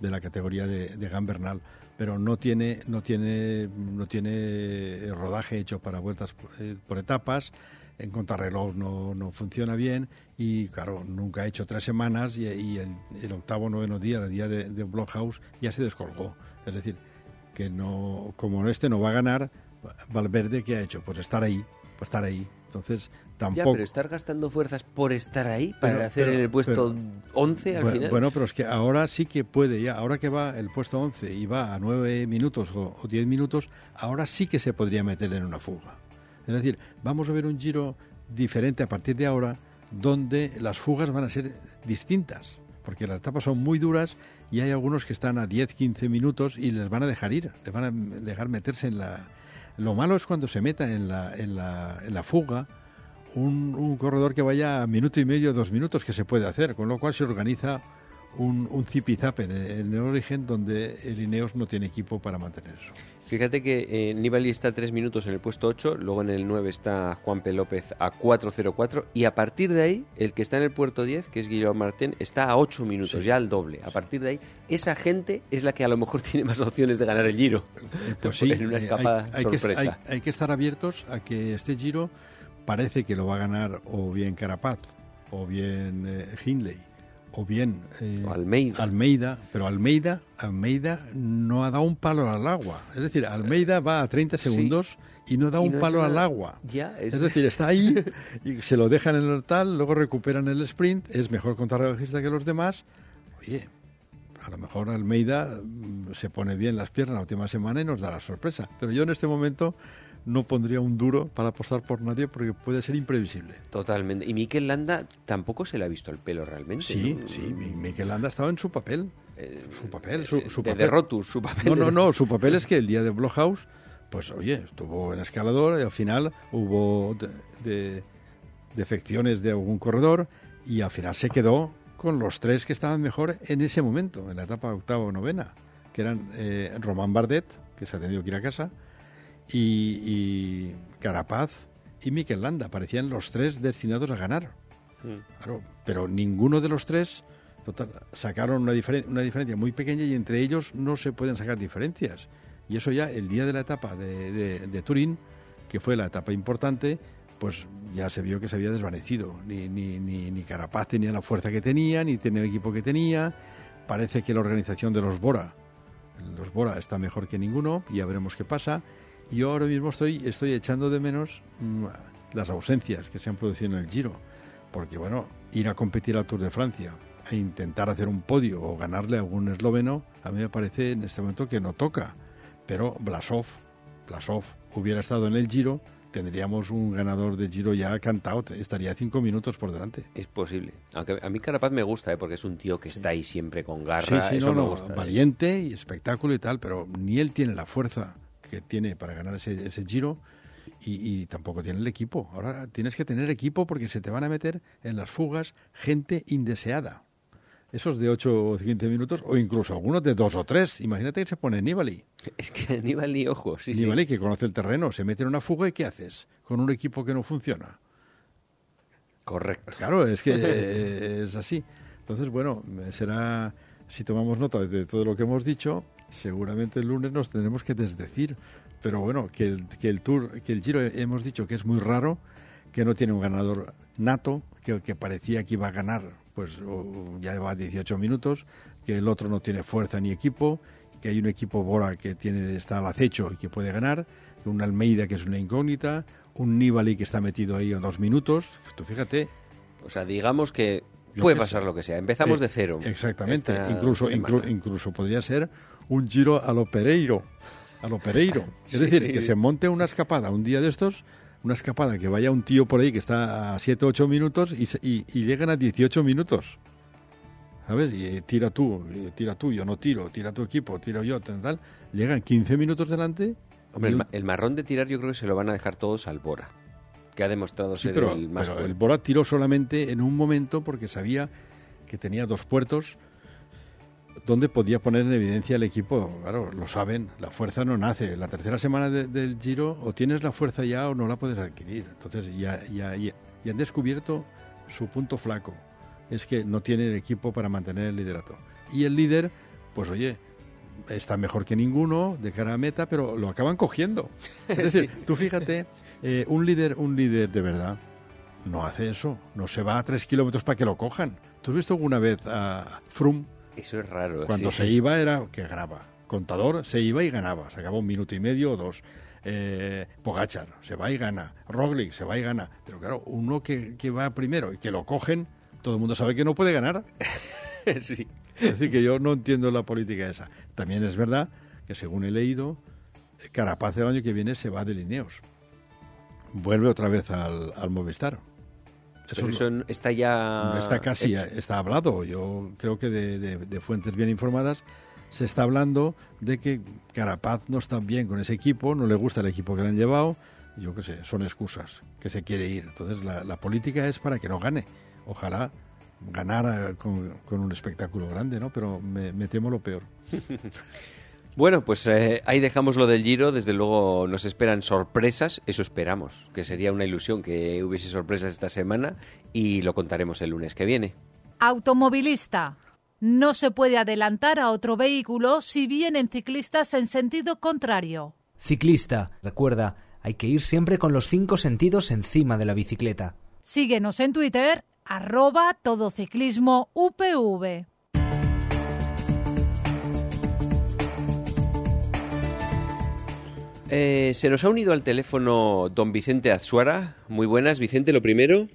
de la categoría de, de Gambernal, pero no tiene, no tiene, no tiene rodaje hecho para vueltas eh, por etapas, en contrarreloj no, no funciona bien y claro, nunca ha hecho tres semanas y, el, el octavo, noveno día, el día de, de Blockhouse, ya se descolgó. Es decir, que no, como este no va a ganar, Valverde, ¿qué ha hecho? Pues estar ahí, pues estar ahí. Entonces,
Ya,
tampoco...
pero estar gastando fuerzas por estar ahí para
Pero-
hacer
pero-
el puesto
pero-
11 al
bueno,
final.
bueno, pero es que ahora sí que puede ya, ahora que va el puesto 11 y va a 9 minutos o, o 10 minutos, ahora sí que se podría meter en una fuga. Es decir, vamos a ver un giro diferente a partir de ahora, donde las fugas van a ser distintas, porque las etapas son muy duras y hay algunos que están a 10, 15 minutos y les van a dejar ir, les van a dejar meterse en la... Lo malo es cuando se meta en la, en la, en la fuga un, un corredor que vaya a minuto y medio, dos minutos, que se puede hacer, con lo cual se organiza un, un zipizape en el origen donde el Ineos no tiene equipo para mantener.
Fíjate que eh, Nibali está a 3 minutos en el puesto 8, luego en el 9 está Juanpe López a 4.04 y a partir de ahí, el que está en el puerto 10, que es Guillermo Martín, está a 8 minutos,
Sí.
ya al doble. A partir de ahí, esa gente es la que a lo mejor tiene más opciones de ganar el Giro.
Pues sí,
en una
hay-
escapada
hay, que,
sorpresa.
hay- hay que estar abiertos a que este Giro parece que lo va a ganar o bien Carapaz, o bien eh, Hindley, o bien eh,
O Almeida.
Almeida, pero Almeida, Almeida no ha dado un palo al agua. Es decir, Almeida va a 30 segundos y no da
Y
un
no
palo al agua.
Ya, es,
Es decir, está ahí y se lo dejan en el tal, luego recuperan el sprint, es mejor contrarrelojista que los demás. Oye, a lo mejor Almeida mm, se pone bien las piernas la última semana y nos da la sorpresa. Pero yo en este momento no pondría un duro para apostar por nadie porque puede ser imprevisible.
totalmente. Y Mikel Landa tampoco se le ha visto el pelo realmente.
Sí,
¿no?
sí, Mi- Mikel Landa ha estado en su papel.
Eh,
Su papel, su, su
de,
papel.
de Rotus, su papel.
No, no, no, su papel es que el día de Blockhouse, pues oye, estuvo en escalador y al final hubo de, de- defecciones de algún corredor y al final se quedó con los tres que estaban mejor en ese momento, en la etapa octava o novena, que eran eh, Román Bardet, que se ha tenido que ir a casa, y, y Carapaz y Mikel Landa. Parecían los tres destinados a ganar.
Mm.
Claro, pero ninguno de los tres total, sacaron una, diferen- una diferencia muy pequeña y entre ellos no se pueden sacar diferencias. Y eso ya el día de la etapa de, de- de Turín, que fue la etapa importante, pues ya se vio que se había desvanecido. Ni, ni, ni, ni Carapaz tenía la fuerza que tenía, ni tenía el equipo que tenía. Parece que la organización de los Bora, los Bora está mejor que ninguno, y ya veremos qué pasa. Yo ahora mismo estoy, estoy echando de menos mm, las ausencias que se han producido en el Giro porque bueno, ir a competir al Tour de Francia e intentar hacer un podio o ganarle a algún esloveno, a mí me parece en este momento que no toca. Pero Blasov, Blasov hubiera estado en el Giro, tendríamos un ganador de Giro ya cantado, estaría cinco minutos por delante.
Es posible. Aunque a mí Carapaz me gusta, ¿eh? porque es un tío que está ahí siempre con
Sí,
garra.
sí,
eso
no,
me
no,
gusta. ¿eh?
valiente y espectáculo y tal, pero ni él tiene la fuerza que tiene para ganar ese, ese Giro y, y tampoco tiene el equipo. Ahora tienes que tener equipo porque se te van a meter en las fugas gente indeseada. Esos de 8 o 15 minutos, o incluso algunos de 2 o 3. Imagínate que se pone Nibali.
Es que Aníbal ni ojo, sí, sí.
Nibali, que conoce el terreno, se mete en una fuga y ¿qué haces? Con un equipo que no funciona.
Correcto.
Claro, es que es así. Entonces, bueno, será, si tomamos nota de todo lo que hemos dicho, seguramente el lunes nos tendremos que desdecir. Pero bueno, que el, que el Tour, que el Giro hemos dicho que es muy raro, que no tiene un ganador nato, que que parecía que iba a ganar, pues ya lleva 18 minutos, que el otro no tiene fuerza ni equipo, que hay un equipo Bora que tiene está al acecho y que puede ganar, que un Almeida que es una incógnita, un Nibali que está metido ahí a dos minutos. Tú fíjate,
O sea, digamos que puede pasar lo que sea. Empezamos
Eh,
de cero.
Exactamente. Incluso, inclu- incluso podría ser un giro a lo Pereiro. A lo Pereiro. Es
Sí,
decir,
sí.
que se monte una escapada un día de estos, una escapada que vaya un tío por ahí que está a 7 o 8 minutos y, y, y llegan a 18 minutos. ¿Sabes? Y eh, tira tú, eh, tira tú, yo no tiro, tira tu equipo, tiro yo, tal, tal. Llegan 15 minutos delante.
Hombre, el,
un-
ma- el marrón de tirar yo creo que se lo van a dejar todos al Bora. que ha demostrado
Sí,
ser
pero,
el más
pero
fuerte.
el Bora tiró solamente en un momento porque sabía que tenía dos puertos donde podía poner en evidencia el equipo. Claro, lo saben, la fuerza no nace. La tercera semana de- del Giro o tienes la fuerza ya o no la puedes adquirir. Entonces ya, ya, ya, ya han descubierto su punto flaco. Es que no tiene el equipo para mantener el liderato. Y el líder, pues oye, está mejor que ninguno de cara a meta, pero lo acaban cogiendo. Es decir, tú fíjate, eh, un líder, un líder de verdad no hace eso, no se va a tres kilómetros para que lo cojan. ¿Tú has visto alguna vez a Froome
Eso es raro.
cuando
sí.
se iba era que ganaba. Contador se iba y ganaba, se acabó un minuto y medio o dos. Eh, Pogachar se va y gana, Roglic se va y gana. Pero claro, uno que, que va primero y que lo cogen, todo el mundo sabe que no puede ganar.
sí.
Es decir, que yo no entiendo la política esa. También es verdad que según he leído, Carapaz el año que viene se va de Lineos. Vuelve otra vez al, al Movistar.
Pero eso está ya.
está casi,
hecho.
está hablado. Yo creo que de, de- de fuentes bien informadas se está hablando de que Carapaz no está bien con ese equipo, no le gusta el equipo que le han llevado. Yo qué sé, son excusas, que se quiere ir. Entonces la, la política es para que no gane. Ojalá ganara con, con un espectáculo grande, ¿no? Pero me, me temo lo peor.
Bueno, pues eh, ahí dejamos lo del Giro. Desde luego nos esperan sorpresas. Eso esperamos, que sería una ilusión que hubiese sorpresas esta semana y lo contaremos el lunes que viene.
Automovilista. No se puede adelantar a otro vehículo si vienen ciclistas en sentido contrario.
Ciclista, recuerda, hay que ir siempre con los cinco sentidos encima de la bicicleta.
Síguenos en Twitter, arroba todociclismo UPV.
Eh, se nos ha unido al teléfono don Vicente Azuara. Muy buenas, Vicente, lo primero.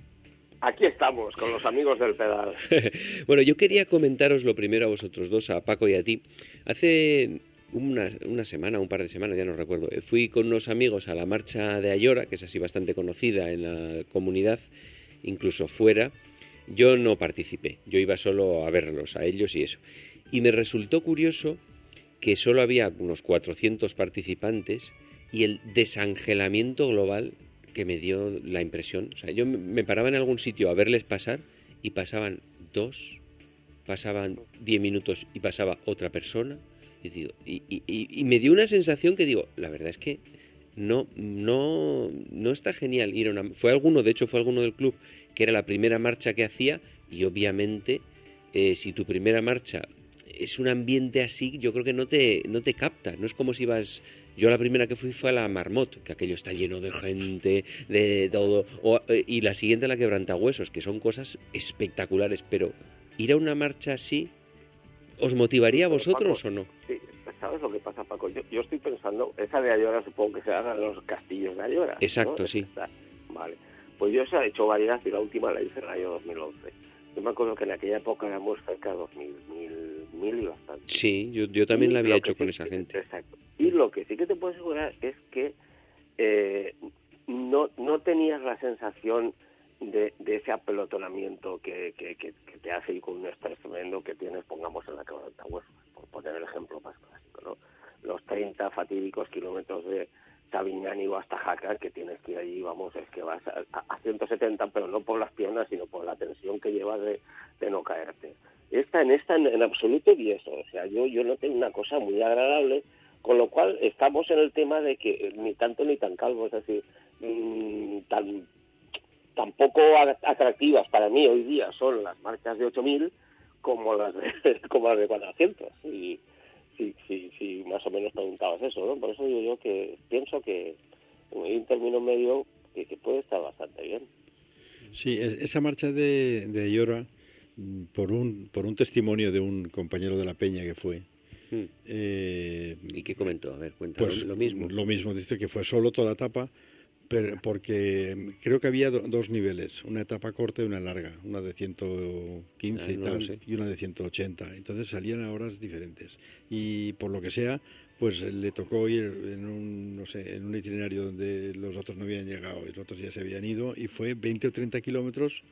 Aquí estamos, con los amigos del pedal.
bueno, yo quería comentaros lo primero a vosotros dos, a Paco y a ti. Hace una, una semana, un par de semanas, ya no recuerdo, eh, fui con unos amigos a la marcha de Ayora, que es así bastante conocida en la comunidad, incluso fuera. Yo no participé, yo iba solo a verlos, a ellos y eso. Y me resultó curioso que solo había unos 400 participantes y el desangelamiento global que me dio la impresión. O sea, yo me- paraba en algún sitio a verles pasar y pasaban dos, pasaban diez minutos y pasaba otra persona. Y, digo, y, me dio una sensación que digo, la verdad es que no, no, no está genial. Fue alguno, de hecho fue alguno del club, que era la primera marcha que hacía y obviamente eh, si tu primera marcha es un ambiente así, yo creo que no te, no te capta. No es como si vas... Yo la primera que fui fue a la Marmot, que aquello está lleno de gente, de todo. O, eh, y la siguiente a la Quebrantahuesos, que son cosas espectaculares. Pero ir a una marcha así, ¿os motivaría a vosotros
Paco,
o no?
Sí, ¿sabes lo que pasa, Paco? Yo, yo estoy pensando, esa de Ayora supongo que se haga en los castillos de Ayora. ¿no?
Exacto, sí.
Vale. Pues yo se ha hecho varias y la última la hice en el año 2011. Yo me acuerdo que en aquella época éramos cerca de 2.000, mil, mil y bastante.
Sí, yo, yo también
Y
la había hecho con esa gente.
Exacto. Y lo que sí que te puedo asegurar es que eh, no, no tenías la sensación de, de ese apelotonamiento que, que, que, que te hace ir con un estrés tremendo que tienes, pongamos, en la quebranta huesos, por poner el ejemplo más clásico, ¿no? Los 30 fatídicos kilómetros de Sabiñán o hasta Jaca, que tienes que ir allí, vamos, es que vas a, a 170, pero no por las piernas, sino por la tensión que llevas de, de no caerte. Esta, en esta, en, en absoluto, y eso, o sea, yo, yo noté una cosa muy agradable, con lo cual estamos en el tema de que eh, ni tanto ni tan calvo, es decir, mm, tan tampoco atractivas para mí hoy día son las marchas de 8000 como las de, como las de 400 y sí, sí, sí, más o menos preguntabas eso, ¿no? Por eso digo yo que pienso que hay un término medio que, que puede estar bastante bien.
Sí, es- esa marcha de, de Ayora, mm, por un, por un testimonio de un compañero de la Peña que fue,
Mm.
eh,
¿Y qué comentó? A ver, cuéntame
pues
lo mismo.
Lo mismo, dice que fue solo toda la etapa, pero porque creo que había do- dos niveles, una etapa corta y una larga, una de 115
Ah,
y tal, y una de 180. Entonces salían a horas diferentes. Y por lo que sea, pues le tocó ir en un, no sé, en un itinerario donde los otros no habían llegado y los otros ya se habían ido, y fue 20 o 30 kilómetros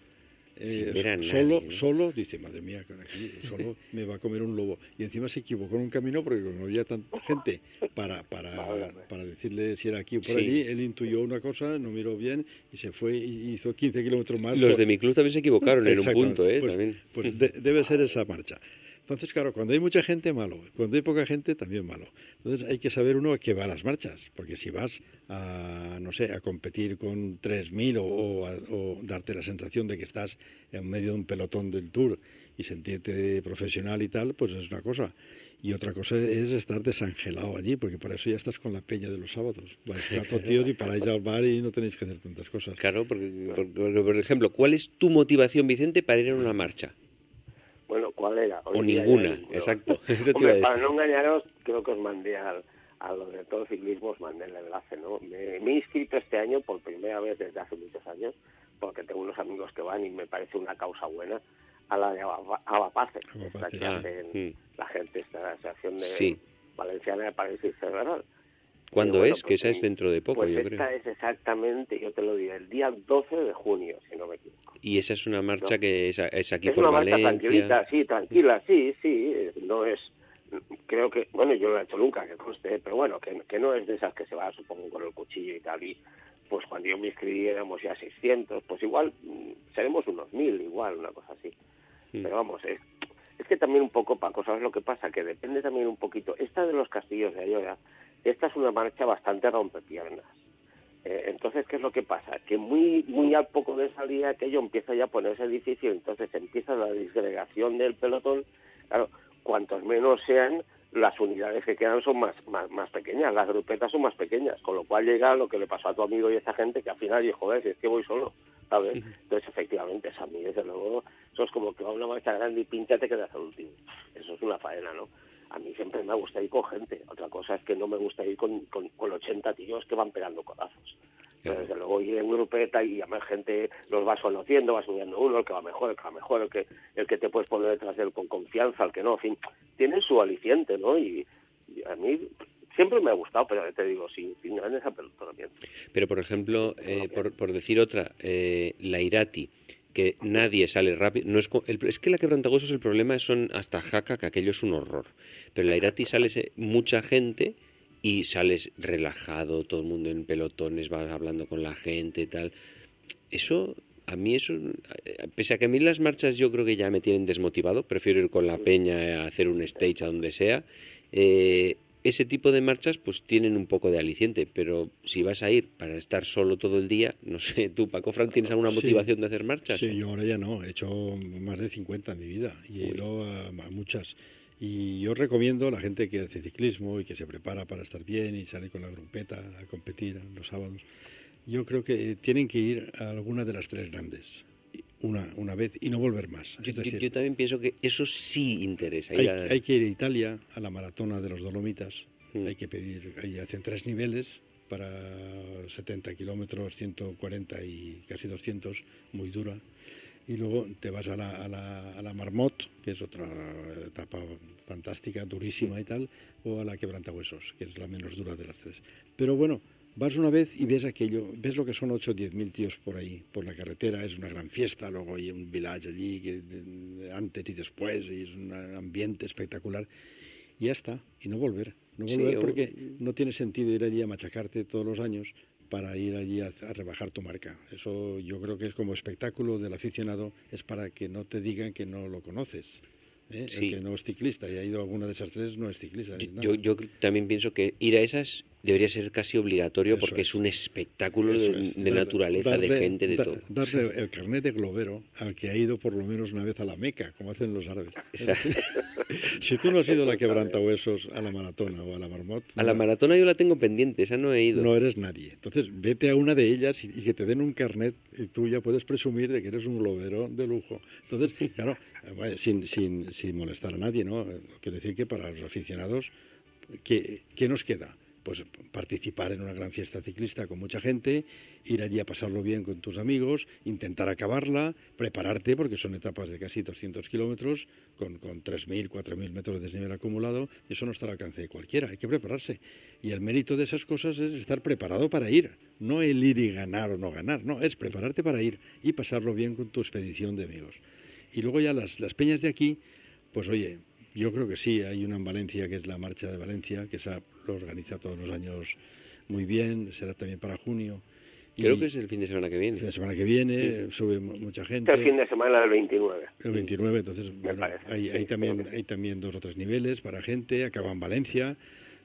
eh,
nadie,
solo,
¿no?
solo, dice, madre mía, aquí solo me va a comer un lobo. Y encima se equivocó en un camino porque como no había tanta gente para, para, para decirle si era aquí o por
Sí.
allí, él intuyó una cosa, no miró bien y se fue y hizo 15 kilómetros más.
Los
por-
de mi club también se equivocaron en un punto, ¿eh?
Pues,
También.
pues de- debe ser esa marcha. Entonces, claro, cuando hay mucha gente, malo. Cuando hay poca gente, también malo. Entonces, hay que saber uno a qué va a las marchas. Porque si vas a, no sé, a competir con 3.000 o, o, a- o darte la sensación de que estás en medio de un pelotón del Tour y sentirte profesional y tal, pues es una cosa. Y otra cosa es estar desangelado allí, porque para eso ya estás con la peña de los sábados. Vais cuatro tíos y paráis al bar y no tenéis que hacer tantas cosas.
Claro, porque, por ejemplo, ¿cuál es tu motivación, Vicente, para ir a una marcha?
Bueno, ¿cuál era?
O
Hoy
ninguna, exacto. Eso
Hombre, para no engañaros, creo que os mandé al, a lo de todo ciclismo, os mandé el enlace, ¿no? Me, me he inscrito este año por primera vez desde hace muchos años, porque tengo unos amigos que van y me parece una causa buena, a la de Ava- Avapace, esta que
ah,
hacen
mm.
la gente, esta asociación de
Sí.
valenciana de parálisis cerebral.
¿Cuándo
bueno,
es? Que esa es dentro de poco,
pues
yo
esta
creo.
es exactamente, yo te lo diré, el día 12 de junio, si no me equivoco.
Y esa es una marcha
No.
que es, es aquí
es
por
una marcha
Valencia.
tranquilita, sí, tranquila, sí, sí, no es, creo que, bueno, yo no lo he hecho nunca, que conste, pero bueno, que, que no es de esas que se va, supongo, con el cuchillo y tal, y pues cuando yo me inscribí éramos ya 600, pues igual mm, seremos unos 1000, igual, una cosa así.
Mm.
Pero vamos, es, es que también un poco, Paco, ¿sabes lo que pasa? Que depende también un poquito, esta de los castillos de Ayora, esta es una marcha bastante rompepiernas. Eh, entonces, ¿qué es lo que pasa? Que muy muy al poco de salida aquello empieza ya a ponerse difícil, entonces empieza la disgregación del pelotón. Claro, cuantos menos sean, las unidades que quedan son más, más, más pequeñas, las grupetas son más pequeñas, con lo cual llega lo que le pasó a tu amigo y a esta gente, que al final dijo, joder, si es que voy solo, ¿sabes? Entonces, efectivamente, eso a mí, desde luego, eso es como que va a una marcha grande y pincha te quedas al último. Eso es una faena, ¿no? A mí siempre me gusta ir con gente. Otra cosa es que no me gusta ir con, con, con 80 tíos que van pegando codazos. Pero desde luego ir en grupeta y además gente los vas conociendo, vas mirando uno, el que va mejor, el que va mejor, el que, el que te puedes poner detrás de él con confianza, el que no, en fin, tiene su aliciente, ¿no? Y, y a mí siempre me ha gustado, pero te digo, sin, sin grandes apelotamientos.
Pero, por ejemplo, eh, por, por decir otra, eh, la Irati, que nadie sale rápido. No es, el- es que la quebrantahuesos el problema son hasta Jaca, que aquello es un horror. Pero la Irati sales eh, mucha gente y sales relajado, todo el mundo en pelotones, vas hablando con la gente y tal. Eso, a mí eso, eh, pese a que a mí las marchas yo creo que ya me tienen desmotivado, prefiero ir con la peña a hacer un stage a donde sea. eh, ese tipo de marchas pues tienen un poco de aliciente, pero si vas a ir para estar solo todo el día, no sé, tú Paco Fran, ¿tienes alguna
Sí.
motivación de hacer marchas?
Sí, yo ahora ya no, he hecho más de 50 en mi vida y he ido a, a muchas. Y yo recomiendo a la gente que hace ciclismo y que se prepara para estar bien y sale con la grumpeta a competir los sábados. Yo creo que tienen que ir a alguna de las tres grandes, una, una vez y no volver más.
Yo,
Es
yo-
decir,
yo también pienso que eso sí interesa.
hay,
a-
hay que ir a Italia, a la maratona de los Dolomitas.
Mm.
Hay que pedir, ahí hacen tres niveles para 70 kilómetros, 140 y casi 200, muy dura. Y luego te vas a la, a la, a la Marmot, que es otra etapa fantástica, durísima y tal, o a la Quebrantahuesos, que es la menos dura de las tres. Pero bueno, vas una vez y ves aquello, ves lo que son 8 o 10 mil tíos por ahí, por la carretera, es una gran fiesta, luego hay un village allí, que, antes y después, y es un ambiente espectacular. Y ya está, y no volver. No
Sí,
volver
o-
porque no tiene sentido ir allí a machacarte todos los años para ir allí a, a rebajar tu marca. Eso yo creo que es como espectáculo del aficionado, es para que no te digan que no lo conoces. ¿eh?
Sí.
El que no es ciclista y ha ido a alguna de esas tres no es ciclista.
Yo- yo también pienso que ir a esas debería ser casi obligatorio
Eso
porque es.
es.
un espectáculo
Eso
de,
es.
de
Dar-
naturaleza, de gente, de todo.
Darle el carnet de globero al que ha ido por lo menos una vez a la Meca, como hacen los árabes. si tú no has ido a la quebrantahuesos, a la maratona o a la marmot,
A la maratona yo la tengo pendiente, esa no he ido.
no eres nadie. Entonces, vete a una de ellas y, y que te den un carnet y tú ya puedes presumir de que eres un globero de lujo. Entonces, claro, bueno, sin, sin, sin molestar a nadie, ¿no? Quiero decir que para los aficionados, ¿qué, qué nos queda? Pues participar en una gran fiesta ciclista con mucha gente, ir allí a pasarlo bien con tus amigos, intentar acabarla, prepararte, porque son etapas de casi 200 kilómetros, con, con 3.000, 4.000 metros de desnivel acumulado, eso no está al alcance de cualquiera, hay que prepararse. Y el mérito de esas cosas es estar preparado para ir, no el ir y ganar o no ganar, no, es prepararte para ir y pasarlo bien con tu expedición de amigos. Y luego ya las, las peñas de aquí, pues oye, yo creo que sí, hay una en Valencia que es la Marcha de Valencia, que esa lo organiza todos los años muy bien, será también para junio.
Creo que es el fin de semana que viene. El
fin de semana que viene, sube mucha gente.
El fin de semana del 29.
El 29, entonces, bueno, hay, hay, también, hay también dos o tres niveles para gente, acaba en Valencia.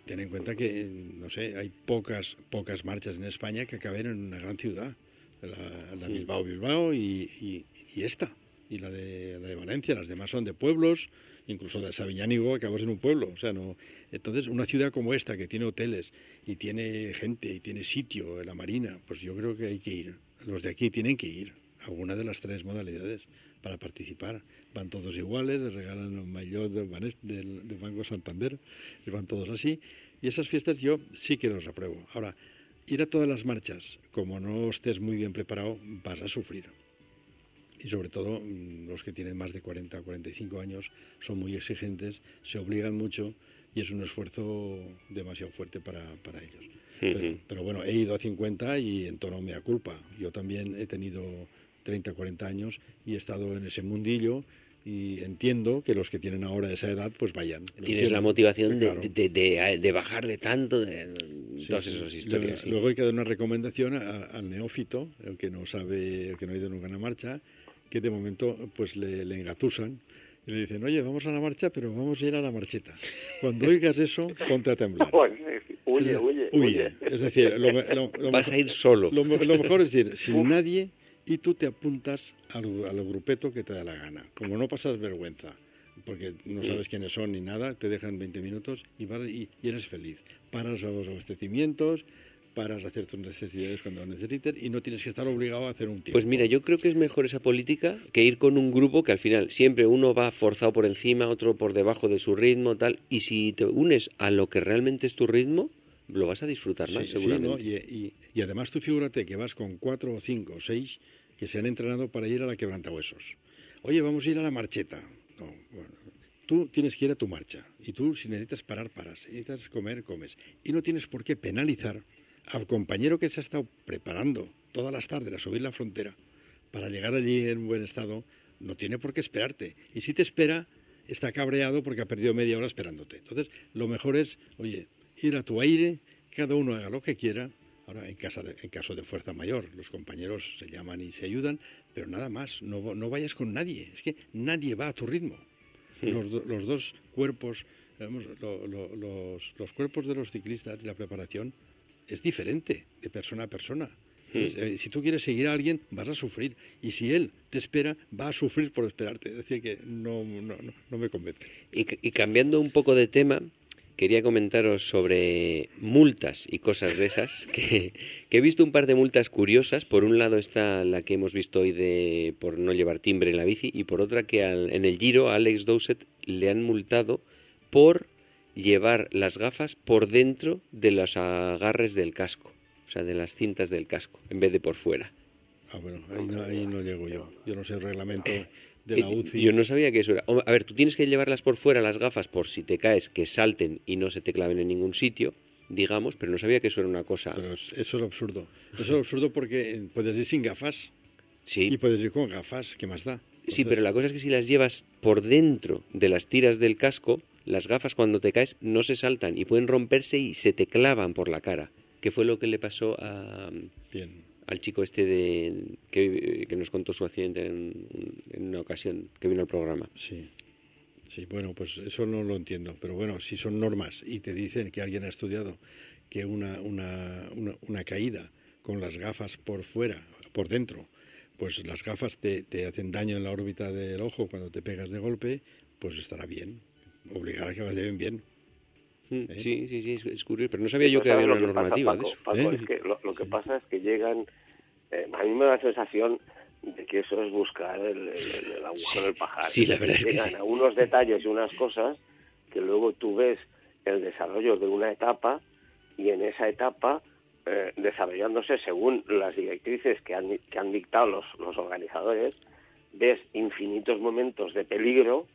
Ten en cuenta que, no sé, hay pocas, pocas marchas en España que acaben en una gran ciudad. La, la Bilbao, Bilbao y, y, y esta, y la de, la de Valencia. Las demás son de pueblos, incluso de Sabiñánigo acabas en un pueblo, o sea, no. Entonces, una ciudad como esta que tiene hoteles y tiene gente y tiene sitio, la marina, pues yo creo que hay que ir. Los de aquí tienen que ir a alguna de las tres modalidades para participar. Van todos iguales, les regalan un maillot del, del, del Banco Santander, y van todos así. Y esas fiestas yo sí que los repruebo. Ahora, ir a todas las marchas, como no estés muy bien preparado, vas a sufrir y sobre todo mm, los que tienen más de 40 o 45 años son muy exigentes, se obligan mucho y es un esfuerzo demasiado fuerte para, para ellos. pero, pero, bueno, he ido a 50 y en tono mea culpa. Yo también he tenido 30, 40 años y he estado en ese mundillo y entiendo que los que tienen ahora esa edad pues vayan.
Tienes la motivación de, de, de, de, bajar de tanto de sí, todas esas historias.
Luego, luego hay que dar una recomendación al neófito, el que no sabe, el que no ha ido nunca a una marcha, que de momento pues le, le, engatusan y le dicen, oye, vamos a la marcha, pero vamos a ir a la marcheta. Cuando oigas eso, ponte a temblar.
huye, huye,
huye. Es decir, lo, lo, lo
vas
mejor,
a ir solo.
Lo, mejor es ir sin nadie y tú te apuntas al, al grupeto que te da la gana. Como no pasas vergüenza, porque no sabes quiénes son ni nada, te dejan 20 minutos y, vas, y, y eres feliz. Paras a los abastecimientos, para hacer tus necesidades cuando necesites y no tienes que estar obligado a hacer un tiempo.
Pues mira, yo creo que es mejor esa política que ir con un grupo que al final siempre uno va forzado por encima, otro por debajo de su ritmo, tal, y si te unes a lo que realmente es tu ritmo, lo vas a disfrutar más,
sí,
seguramente.
Sí, ¿no? y, y, y, además tú figúrate que vas con cuatro o cinco o seis que se han entrenado para ir a la quebrantahuesos. Oye, vamos a ir a la marcheta. No, bueno, tú tienes que ir a tu marcha y tú si necesitas parar, paras, si necesitas comer, comes. Y no tienes por qué penalizar al compañero que se ha estado preparando todas las tardes a subir la frontera para llegar allí en buen estado, no tiene por qué esperarte. Y si te espera, está cabreado porque ha perdido media hora esperándote. Entonces, lo mejor es, oye, ir a tu aire, cada uno haga lo que quiera. Ahora, en, casa de, en caso de fuerza mayor, los compañeros se llaman y se ayudan, pero nada más, no, no vayas con nadie. Es que nadie va a tu ritmo. Sí. Los, los, dos cuerpos, digamos, lo, lo, los, los cuerpos de los ciclistas y la preparación es diferente de persona a persona. Entonces, eh, si tú quieres seguir a alguien, vas a sufrir. Y si él te espera, va a sufrir por esperarte. Es decir, que no, no, no, no me convence.
Y, y, cambiando un poco de tema, quería comentaros sobre multas y cosas de esas. Que, que, he visto un par de multas curiosas. Por un lado está la que hemos visto hoy de por no llevar timbre en la bici. Y por otra que al, en el Giro a Alex Dowsett le han multado por llevar las gafas por dentro de los agarres del casco, o sea, de las cintas del casco, en vez de por fuera.
Ah, bueno, ahí no, ahí no llego yo. Yo no sé el reglamento de la UCI.
Yo no sabía que eso era. A ver, tú tienes que llevarlas por fuera, las gafas, por si te caes, que salten y no se te claven en ningún sitio, digamos, pero no sabía que eso era una cosa.
Pero eso es absurdo. Eso es absurdo porque puedes ir sin gafas.
Sí.
Y puedes ir con gafas, ¿qué más da?
Entonces... Sí, pero la cosa es que si las llevas por dentro de las tiras del casco, las gafas cuando te caes no se saltan y pueden romperse y se te clavan por la cara, que fue lo que le pasó a,
Bien.
al chico este de, que, que, nos contó su accidente en, en, una ocasión que vino al programa.
Sí. Sí, bueno, pues eso no lo entiendo, pero bueno, si son normas y te dicen que alguien ha estudiado que una, una, una, una caída con las gafas por fuera, por dentro, pues las gafas te, te hacen daño en la órbita del ojo cuando te pegas de golpe, pues estará bien, obligar a que las lleven bien.
¿Eh? Sí, sí, sí, es, es, curioso, pero no sabía yo que había una normativa
pasa, Paco,
de eso.
Paco, ¿Eh? es que lo, lo que sí. pasa es que llegan, eh, a mí me da la sensación de que eso es buscar el, el, el agujero
sí,
del pajar.
Sí, la verdad es que
llegan
sí.
a unos detalles y unas cosas que luego tú ves el desarrollo de una etapa y en esa etapa, eh, desarrollándose según las directrices que han, que han dictado los, los organizadores, ves infinitos momentos de peligro,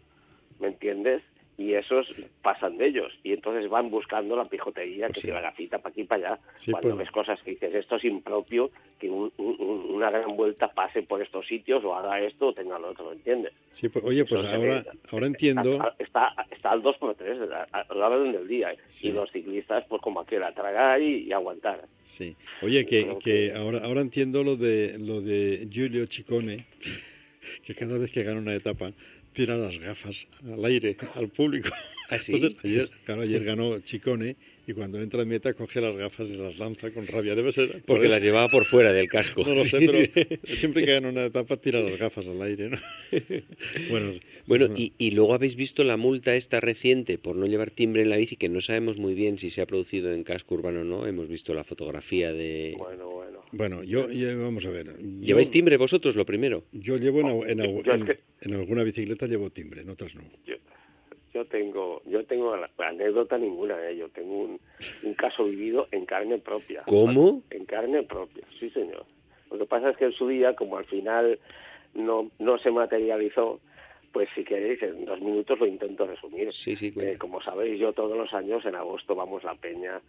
¿me entiendes? Y esos pasan de ellos y entonces van buscando la pijotería
Pues
que
sí.
la gafita para aquí para allá
Sí,
cuando
pues-
ves cosas que dices esto es impropio que un- un- una gran vuelta pase por estos sitios o haga esto o tenga lo otro ¿me entiendes?
Sí, pues, oye, pues
Eso
ahora,
ve.
ahora entiendo.
está, está, está al 2 por 3 a la orden del día ¿eh?
Sí.
y los ciclistas pues como aquel tragar y, y aguantar
Sí. Oye, que, que
que-
ahora, ahora entiendo lo de lo de Giulio Ciccone, que cada vez que gana una etapa tira las gafas al aire, al público.
¿Ah, sí?
Entonces, ayer, claro, ayer ganó Ciccone y cuando entra en meta coge las gafas y las lanza con rabia. Debe ser por
Porque
eso.
las llevaba por fuera del casco.
No lo sé, pero siempre que gana una etapa tira las gafas al aire, ¿no? bueno,
Bueno, y, y luego habéis visto la multa esta reciente por no llevar timbre en la bici, que no sabemos muy bien si se ha producido en casco urbano o no. Hemos visto la fotografía de...
bueno bueno
bueno, yo, yo- vamos a ver. yo-
¿Lleváis timbre vosotros, lo primero?
Yo llevo en, en, en- alguna bicicleta llevo timbre, en otras no.
yo, yo tengo yo tengo anécdota ninguna ¿eh? yo tengo un, un caso vivido en carne propia
¿Cómo?
en carne propia sí señor lo que pasa es que en su día como al final no no se materializó pues si queréis en dos minutos lo intento resumir
Sí, sí,
Eh,
cuenta.
como sabéis yo todos los años en agosto vamos la peña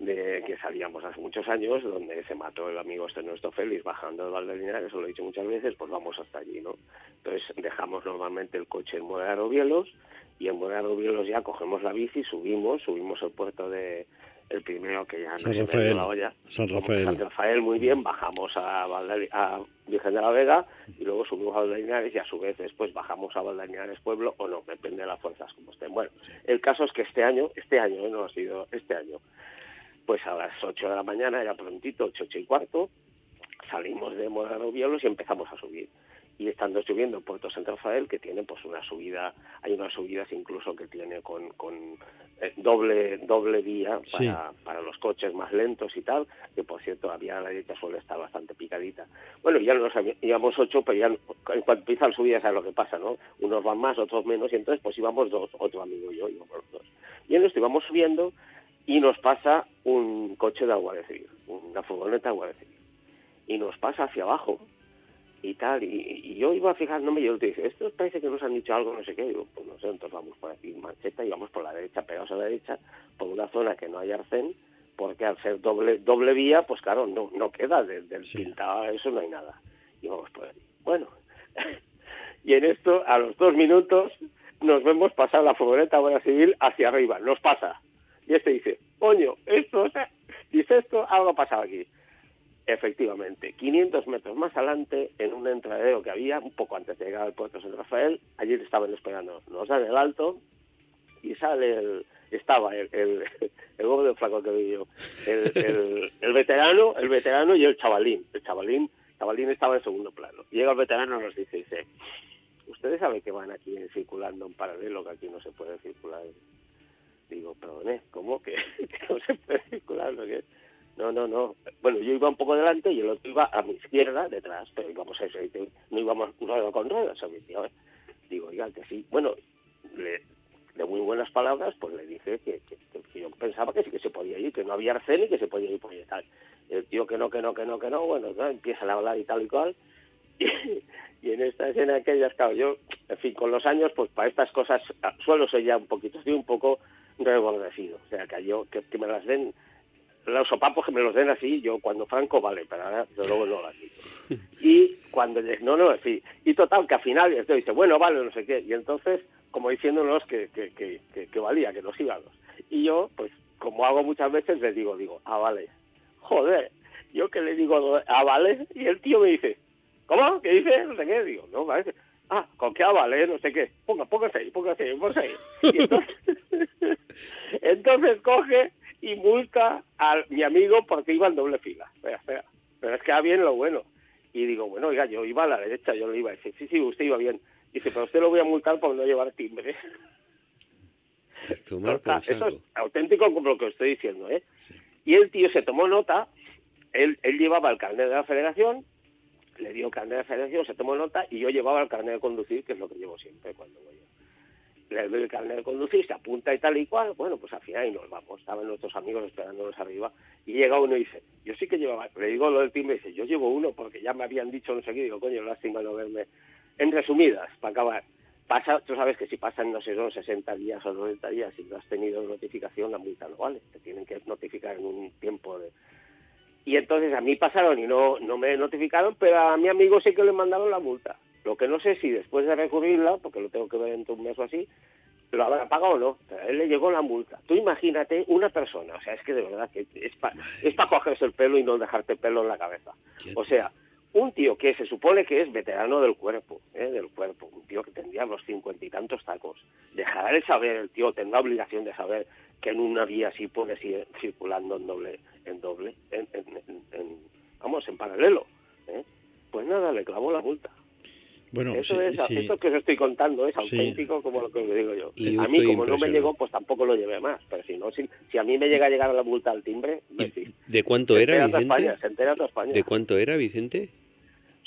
de que salíamos hace muchos años, donde se mató el amigo este nuestro Félix bajando de Valdelina, que eso lo he dicho muchas veces, pues vamos hasta allí, ¿no? Entonces dejamos normalmente el coche en Muela de Robielos y en Muela de Robielos ya cogemos la bici, subimos, subimos el puerto de el primero que ya no
San
se
Rafael.
dio la olla.
San Rafael.
San Rafael, muy bien, bajamos a, Valdeli- a Virgen de la Vega y luego subimos a Valdelinares y a su vez después bajamos a Valdelinares Pueblo o no, depende de las fuerzas como estén. Bueno, el caso es que este año, este año, ¿eh? no ha sido este año, pues a las 8 de la mañana, era prontito, 8, 8 y cuarto, salimos de Morarovielos y empezamos a subir. Y estando subiendo Puerto San Rafael, que tiene pues una subida, hay unas subidas incluso que tiene con, con eh, doble doble vía
Sí.
para, para los coches más lentos y tal, que por cierto la vía a la derecha suele estar bastante picadita. Bueno, ya nos íbamos ocho, pero ya en cuanto empieza la subida sabes lo que pasa, ¿no? Unos van más, otros menos, y entonces pues íbamos dos, otro amigo y yo íbamos los dos. Y en esto íbamos subiendo y nos pasa un coche de agua de civil, una furgoneta de agua de civil. Y nos pasa hacia abajo y tal, y, y yo iba fijándome y yo te dice, esto parece que nos han dicho algo, no sé qué, digo, pues no sé, entonces vamos por aquí, mancheta, y vamos por la derecha, pegados a la derecha, por una zona que no hay arcén, porque al ser doble doble vía, pues claro, no, no queda, del,
Sí.
pintado a eso no hay nada. Y vamos por ahí. Bueno, y en esto, a los dos minutos, nos vemos pasar la furgoneta Guardia Civil hacia arriba, nos pasa. Y este dice, coño, esto, dice esto, algo ha pasado aquí. Efectivamente, 500 metros más adelante, en un entradero que había, un poco antes de llegar al puerto San Rafael, allí estaban esperando. Nos dan el alto y sale el, estaba el, el, el gordo flaco que vi yo, el, veterano, el veterano y el chavalín. El chavalín, chavalín estaba en segundo plano. Llega el veterano y nos dice, dice, ustedes saben que van aquí circulando en paralelo, que aquí no se puede circular. Digo, perdone, ¿cómo que, no se puede circular? ¿No, que- no, no, no. Bueno, yo iba un poco delante y el otro iba a mi izquierda, detrás, pero íbamos a ese, no íbamos rueda con ruedas, tío. Digo, oiga, que sí. Bueno, le- de muy buenas palabras, pues le dije que, que- que- que yo pensaba que sí que se podía ir, que no había arcén y que se podía ir por ahí tal. El tío que no, que no, que no, que no, bueno, ¿no? empiezan a hablar y tal y cual. Y, y en esta escena aquellas, claro, yo, en fin, con los años, pues para estas cosas ah, suelo ser ya un poquito, estoy un poco rebordecido. O sea, que yo, que, que me las den, los sopapos que me los den así, yo cuando Franco vale, pero ahora desde luego no las quito. Y cuando no, no, sí. Y total, que al final esto dice, bueno, vale, no sé qué. Y entonces, como diciéndonos que, que, que, que, que valía, que nos íbamos. Y yo, pues, como hago muchas veces, le digo, digo, ah, vale. Joder, yo que le digo, ah, vale. Y el tío me dice, ¿cómo? ¿Qué dice? No sé qué. Digo, no, vale. Ah, con qué ah, vale, no sé qué. Ponga, póngase ahí, póngase ahí, póngase ahí. Y entonces, entonces coge y multa a mi amigo porque iba en doble fila. Espera. Pero es que va bien lo bueno. Y digo, bueno, oiga, yo iba a la derecha, yo le iba a decir, sí, sí, usted iba bien. Dice, pero usted lo voy a multar por no llevar timbre. Está- eso es auténtico como lo que estoy diciendo, ¿eh? Y el tío se tomó nota, él, él llevaba el carnet de la federación, le dio el carnet de la federación, se tomó nota y yo llevaba el carnet de conducir, que es lo que llevo siempre cuando voy. Le doy el carnet de conducir, se apunta y tal y cual, bueno, pues al final y nos vamos, estaban nuestros amigos esperándonos arriba, y llega uno y dice, yo sí que llevaba, le digo lo del timbre, y dice, yo llevo uno porque ya me habían dicho no sé qué, digo, coño, lástima no verme. En resumidas, para acabar, pasa, tú sabes que si pasan, no sé, son 60 días o 90 días y no has tenido notificación, la multa no vale, te tienen que notificar en un tiempo de... Y entonces a mí pasaron y no, no me notificaron, pero a mi amigo sí que le mandaron la multa. Lo que no sé si después de recurrirla, porque lo tengo que ver dentro de un mes o así, lo habrá pagado o no. Pero a él le llegó la multa. Tú imagínate una persona, o sea, es que de verdad que es para es pa cogerse el pelo y no dejarte pelo en la cabeza. O sea, un tío que se supone que es veterano del cuerpo, ¿eh? del cuerpo, un tío que tendría los cincuenta y tantos tacos, dejará de saber, el tío tendrá obligación de saber que en una vía así puede ir circulando en doble, en doble, en, en, en, vamos, en paralelo. ¿eh? Pues nada, le clavó la multa.
Bueno,
Eso
sí,
es,
sí.
esto que os estoy contando es
Sí.
auténtico como lo que os digo yo.
Y
a mí, como no me llegó, pues tampoco lo llevé más. Pero si no, si, si a mí me llega a llegar la multa al timbre,
¿Y ¿De cuánto
se
era,
entera toda España,
Vicente?
se entera toda España.
¿De cuánto era, Vicente?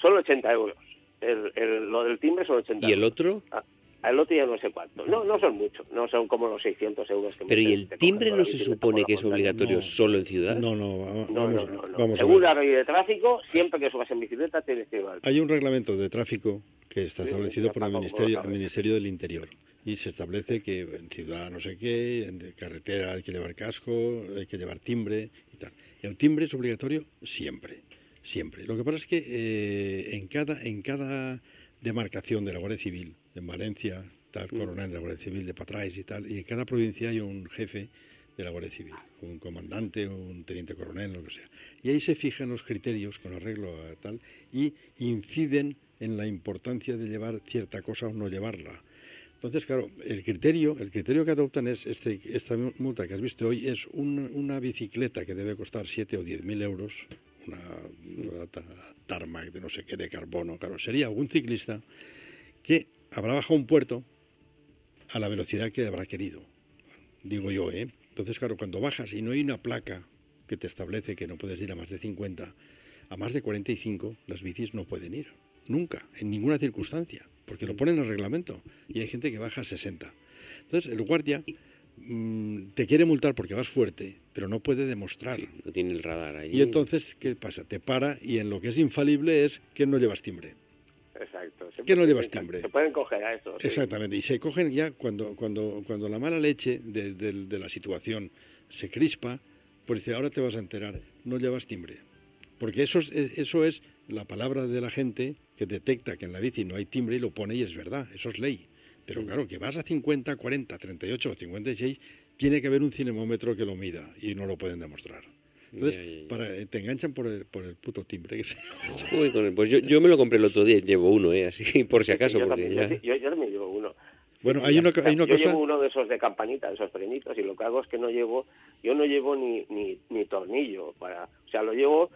Solo 80 euros. El, el- lo del timbre son 80
¿Y el otro?
Ah, el otro ya no sé cuánto. No, no son muchos. No son como los 600 euros que me
Pero ¿y el
te
timbre no se supone que es obligatorio
No.
solo en ciudad?
No, no, va-
No,
vamos,
no, no, no.
vamos a
Según la ley de tráfico, siempre que subas en bicicleta tienes que llevar.
Hay un reglamento de tráfico que está establecido por el Ministerio, el Ministerio del Interior y se establece que en ciudad no sé qué, en carretera hay que llevar casco, hay que llevar timbre y tal. El timbre es obligatorio siempre, siempre. Lo que pasa es que eh, en cada en cada demarcación de la Guardia Civil, en Valencia, tal coronel de la Guardia Civil de Patrais y tal, y en cada provincia hay un jefe de la Guardia Civil, un comandante, un teniente coronel, lo que sea. Y ahí se fijan los criterios con arreglo a tal y inciden en la importancia de llevar cierta cosa o no llevarla. Entonces, claro, el criterio, el criterio que adoptan es este, esta multa que has visto hoy es un- una bicicleta que debe costar 7 o 10 mil euros, una, una ta- tarmac de no sé qué de carbono, claro, sería algún ciclista que habrá bajado un puerto a la velocidad que habrá querido, digo yo, ¿eh? Entonces, claro, cuando bajas y no hay una placa que te establece que no puedes ir a más de 50, a más de 45 las bicis no pueden ir, nunca, en ninguna circunstancia, porque lo ponen en el reglamento y hay gente que baja a 60. Entonces, el guardia mm, te quiere multar porque vas fuerte, pero no puede demostrar.
Sí, no tiene el radar ahí.
Y entonces, ¿qué pasa? Te para y en lo que es infalible es que no llevas timbre.
Exacto. Se
¿Qué no llevas timbre?
Se pueden coger a eso. sí.
Exactamente, y se cogen ya cuando, cuando, cuando la mala leche de, de- de la situación se crispa, pues dice, ahora te vas a enterar, no llevas timbre. Porque eso es, eso es la palabra de la gente que detecta que en la bici no hay timbre y lo pone y es verdad, eso es ley. Pero claro, que vas a 50, 40, 38 o 56, tiene que haber un cinemómetro que lo mida y no lo pueden demostrar. Entonces,
Ya, ya, ya.
Para, eh, te enganchan por el, por el puto timbre. Que se-
Uy, con el- pues yo, yo me lo compré el otro día, llevo uno, ¿eh? Así, por si acaso,
yo,
porque
también,
ya...
yo, yo también llevo uno.
Bueno,
Sí,
hay una, hay una
yo
cosa...
llevo uno de esos de campanita, de esos frenitos, y lo que hago es que no llevo, yo no llevo ni, ni, ni tornillo para, o sea, lo llevo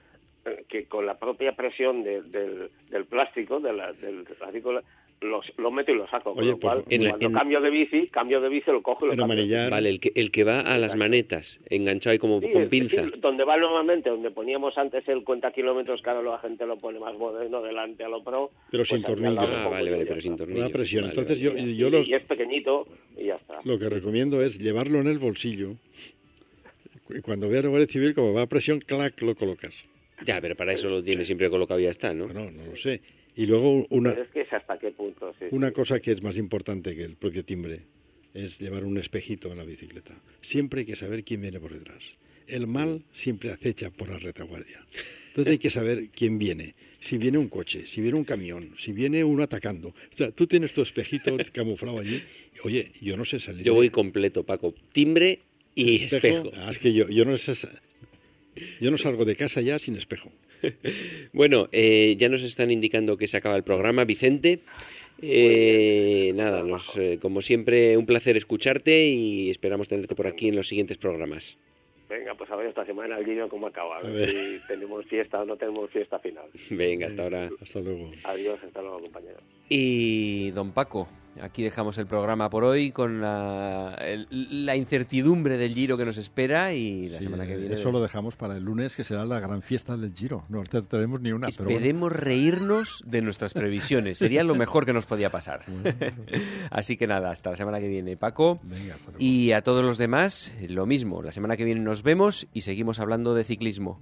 que con la propia presión de- del, del plástico, de la, del plástico, los, lo meto y lo saco. Con
Oye,
lo
pues,
cual,
en la-
cuando
en-
cambio de bici, cambio de bici, lo cojo y lo cambio.
Vale, el que, el que va a las manetas, enganchado ahí como
Sí,
con pinza.
sí, donde va normalmente, donde poníamos antes el cuenta kilómetros, que ahora la gente lo pone más moderno delante a lo pro.
Pero
pues
sin
lado
tornillo.
lo
Ah, vale, vale,
y
pero sin tornillo.
La presión.
Vale,
Entonces
vale.
yo,
Y-
yo
y,
los,
y es pequeñito y ya está.
Lo que recomiendo es llevarlo en el bolsillo. Y cuando veas la Guardia Civil, como va a presión, clac, lo colocas.
Ya, pero para eso lo tiene siempre colocado y ya está, ¿no?
Bueno, no lo sé. Y luego una,
Pero es que es hasta qué punto. sí,
una
sí.
cosa que es más importante que el propio timbre es llevar un espejito en la bicicleta. Siempre hay que saber quién viene por detrás. El mal siempre acecha por la retaguardia. Entonces hay que saber quién viene. Si viene un coche, si viene un camión, si viene uno atacando. O sea, tú tienes tu espejito camuflado allí. Oye, yo no sé salir.
Yo voy completo, Paco. Timbre y espejo.
Ah, es que yo, yo no sé yo no salgo de casa ya sin espejo.
Bueno, eh, ya nos están indicando que se acaba el programa. Vicente, eh, nada, nos, eh, como siempre, un placer escucharte y esperamos tenerte por aquí en los siguientes programas.
Venga, pues a ver esta semana el guiño cómo acaba. A
ver.
si tenemos fiesta o no tenemos fiesta final.
Venga, hasta ahora.
Hasta luego.
Adiós, hasta luego, compañero.
Y don Paco,
Aquí dejamos el programa por hoy con la, el- la incertidumbre del Giro que nos espera y la
Sí,
semana que viene.
Eso lo dejamos para el lunes, que será la gran fiesta del Giro. No tenemos ni una, pero bueno.
Esperemos reírnos de nuestras previsiones. Sería lo mejor que nos podía pasar. Así que nada, hasta la semana que viene, Paco.
Venga, hasta luego.
Y a todos los demás, lo mismo. La semana que viene nos vemos y seguimos hablando de ciclismo.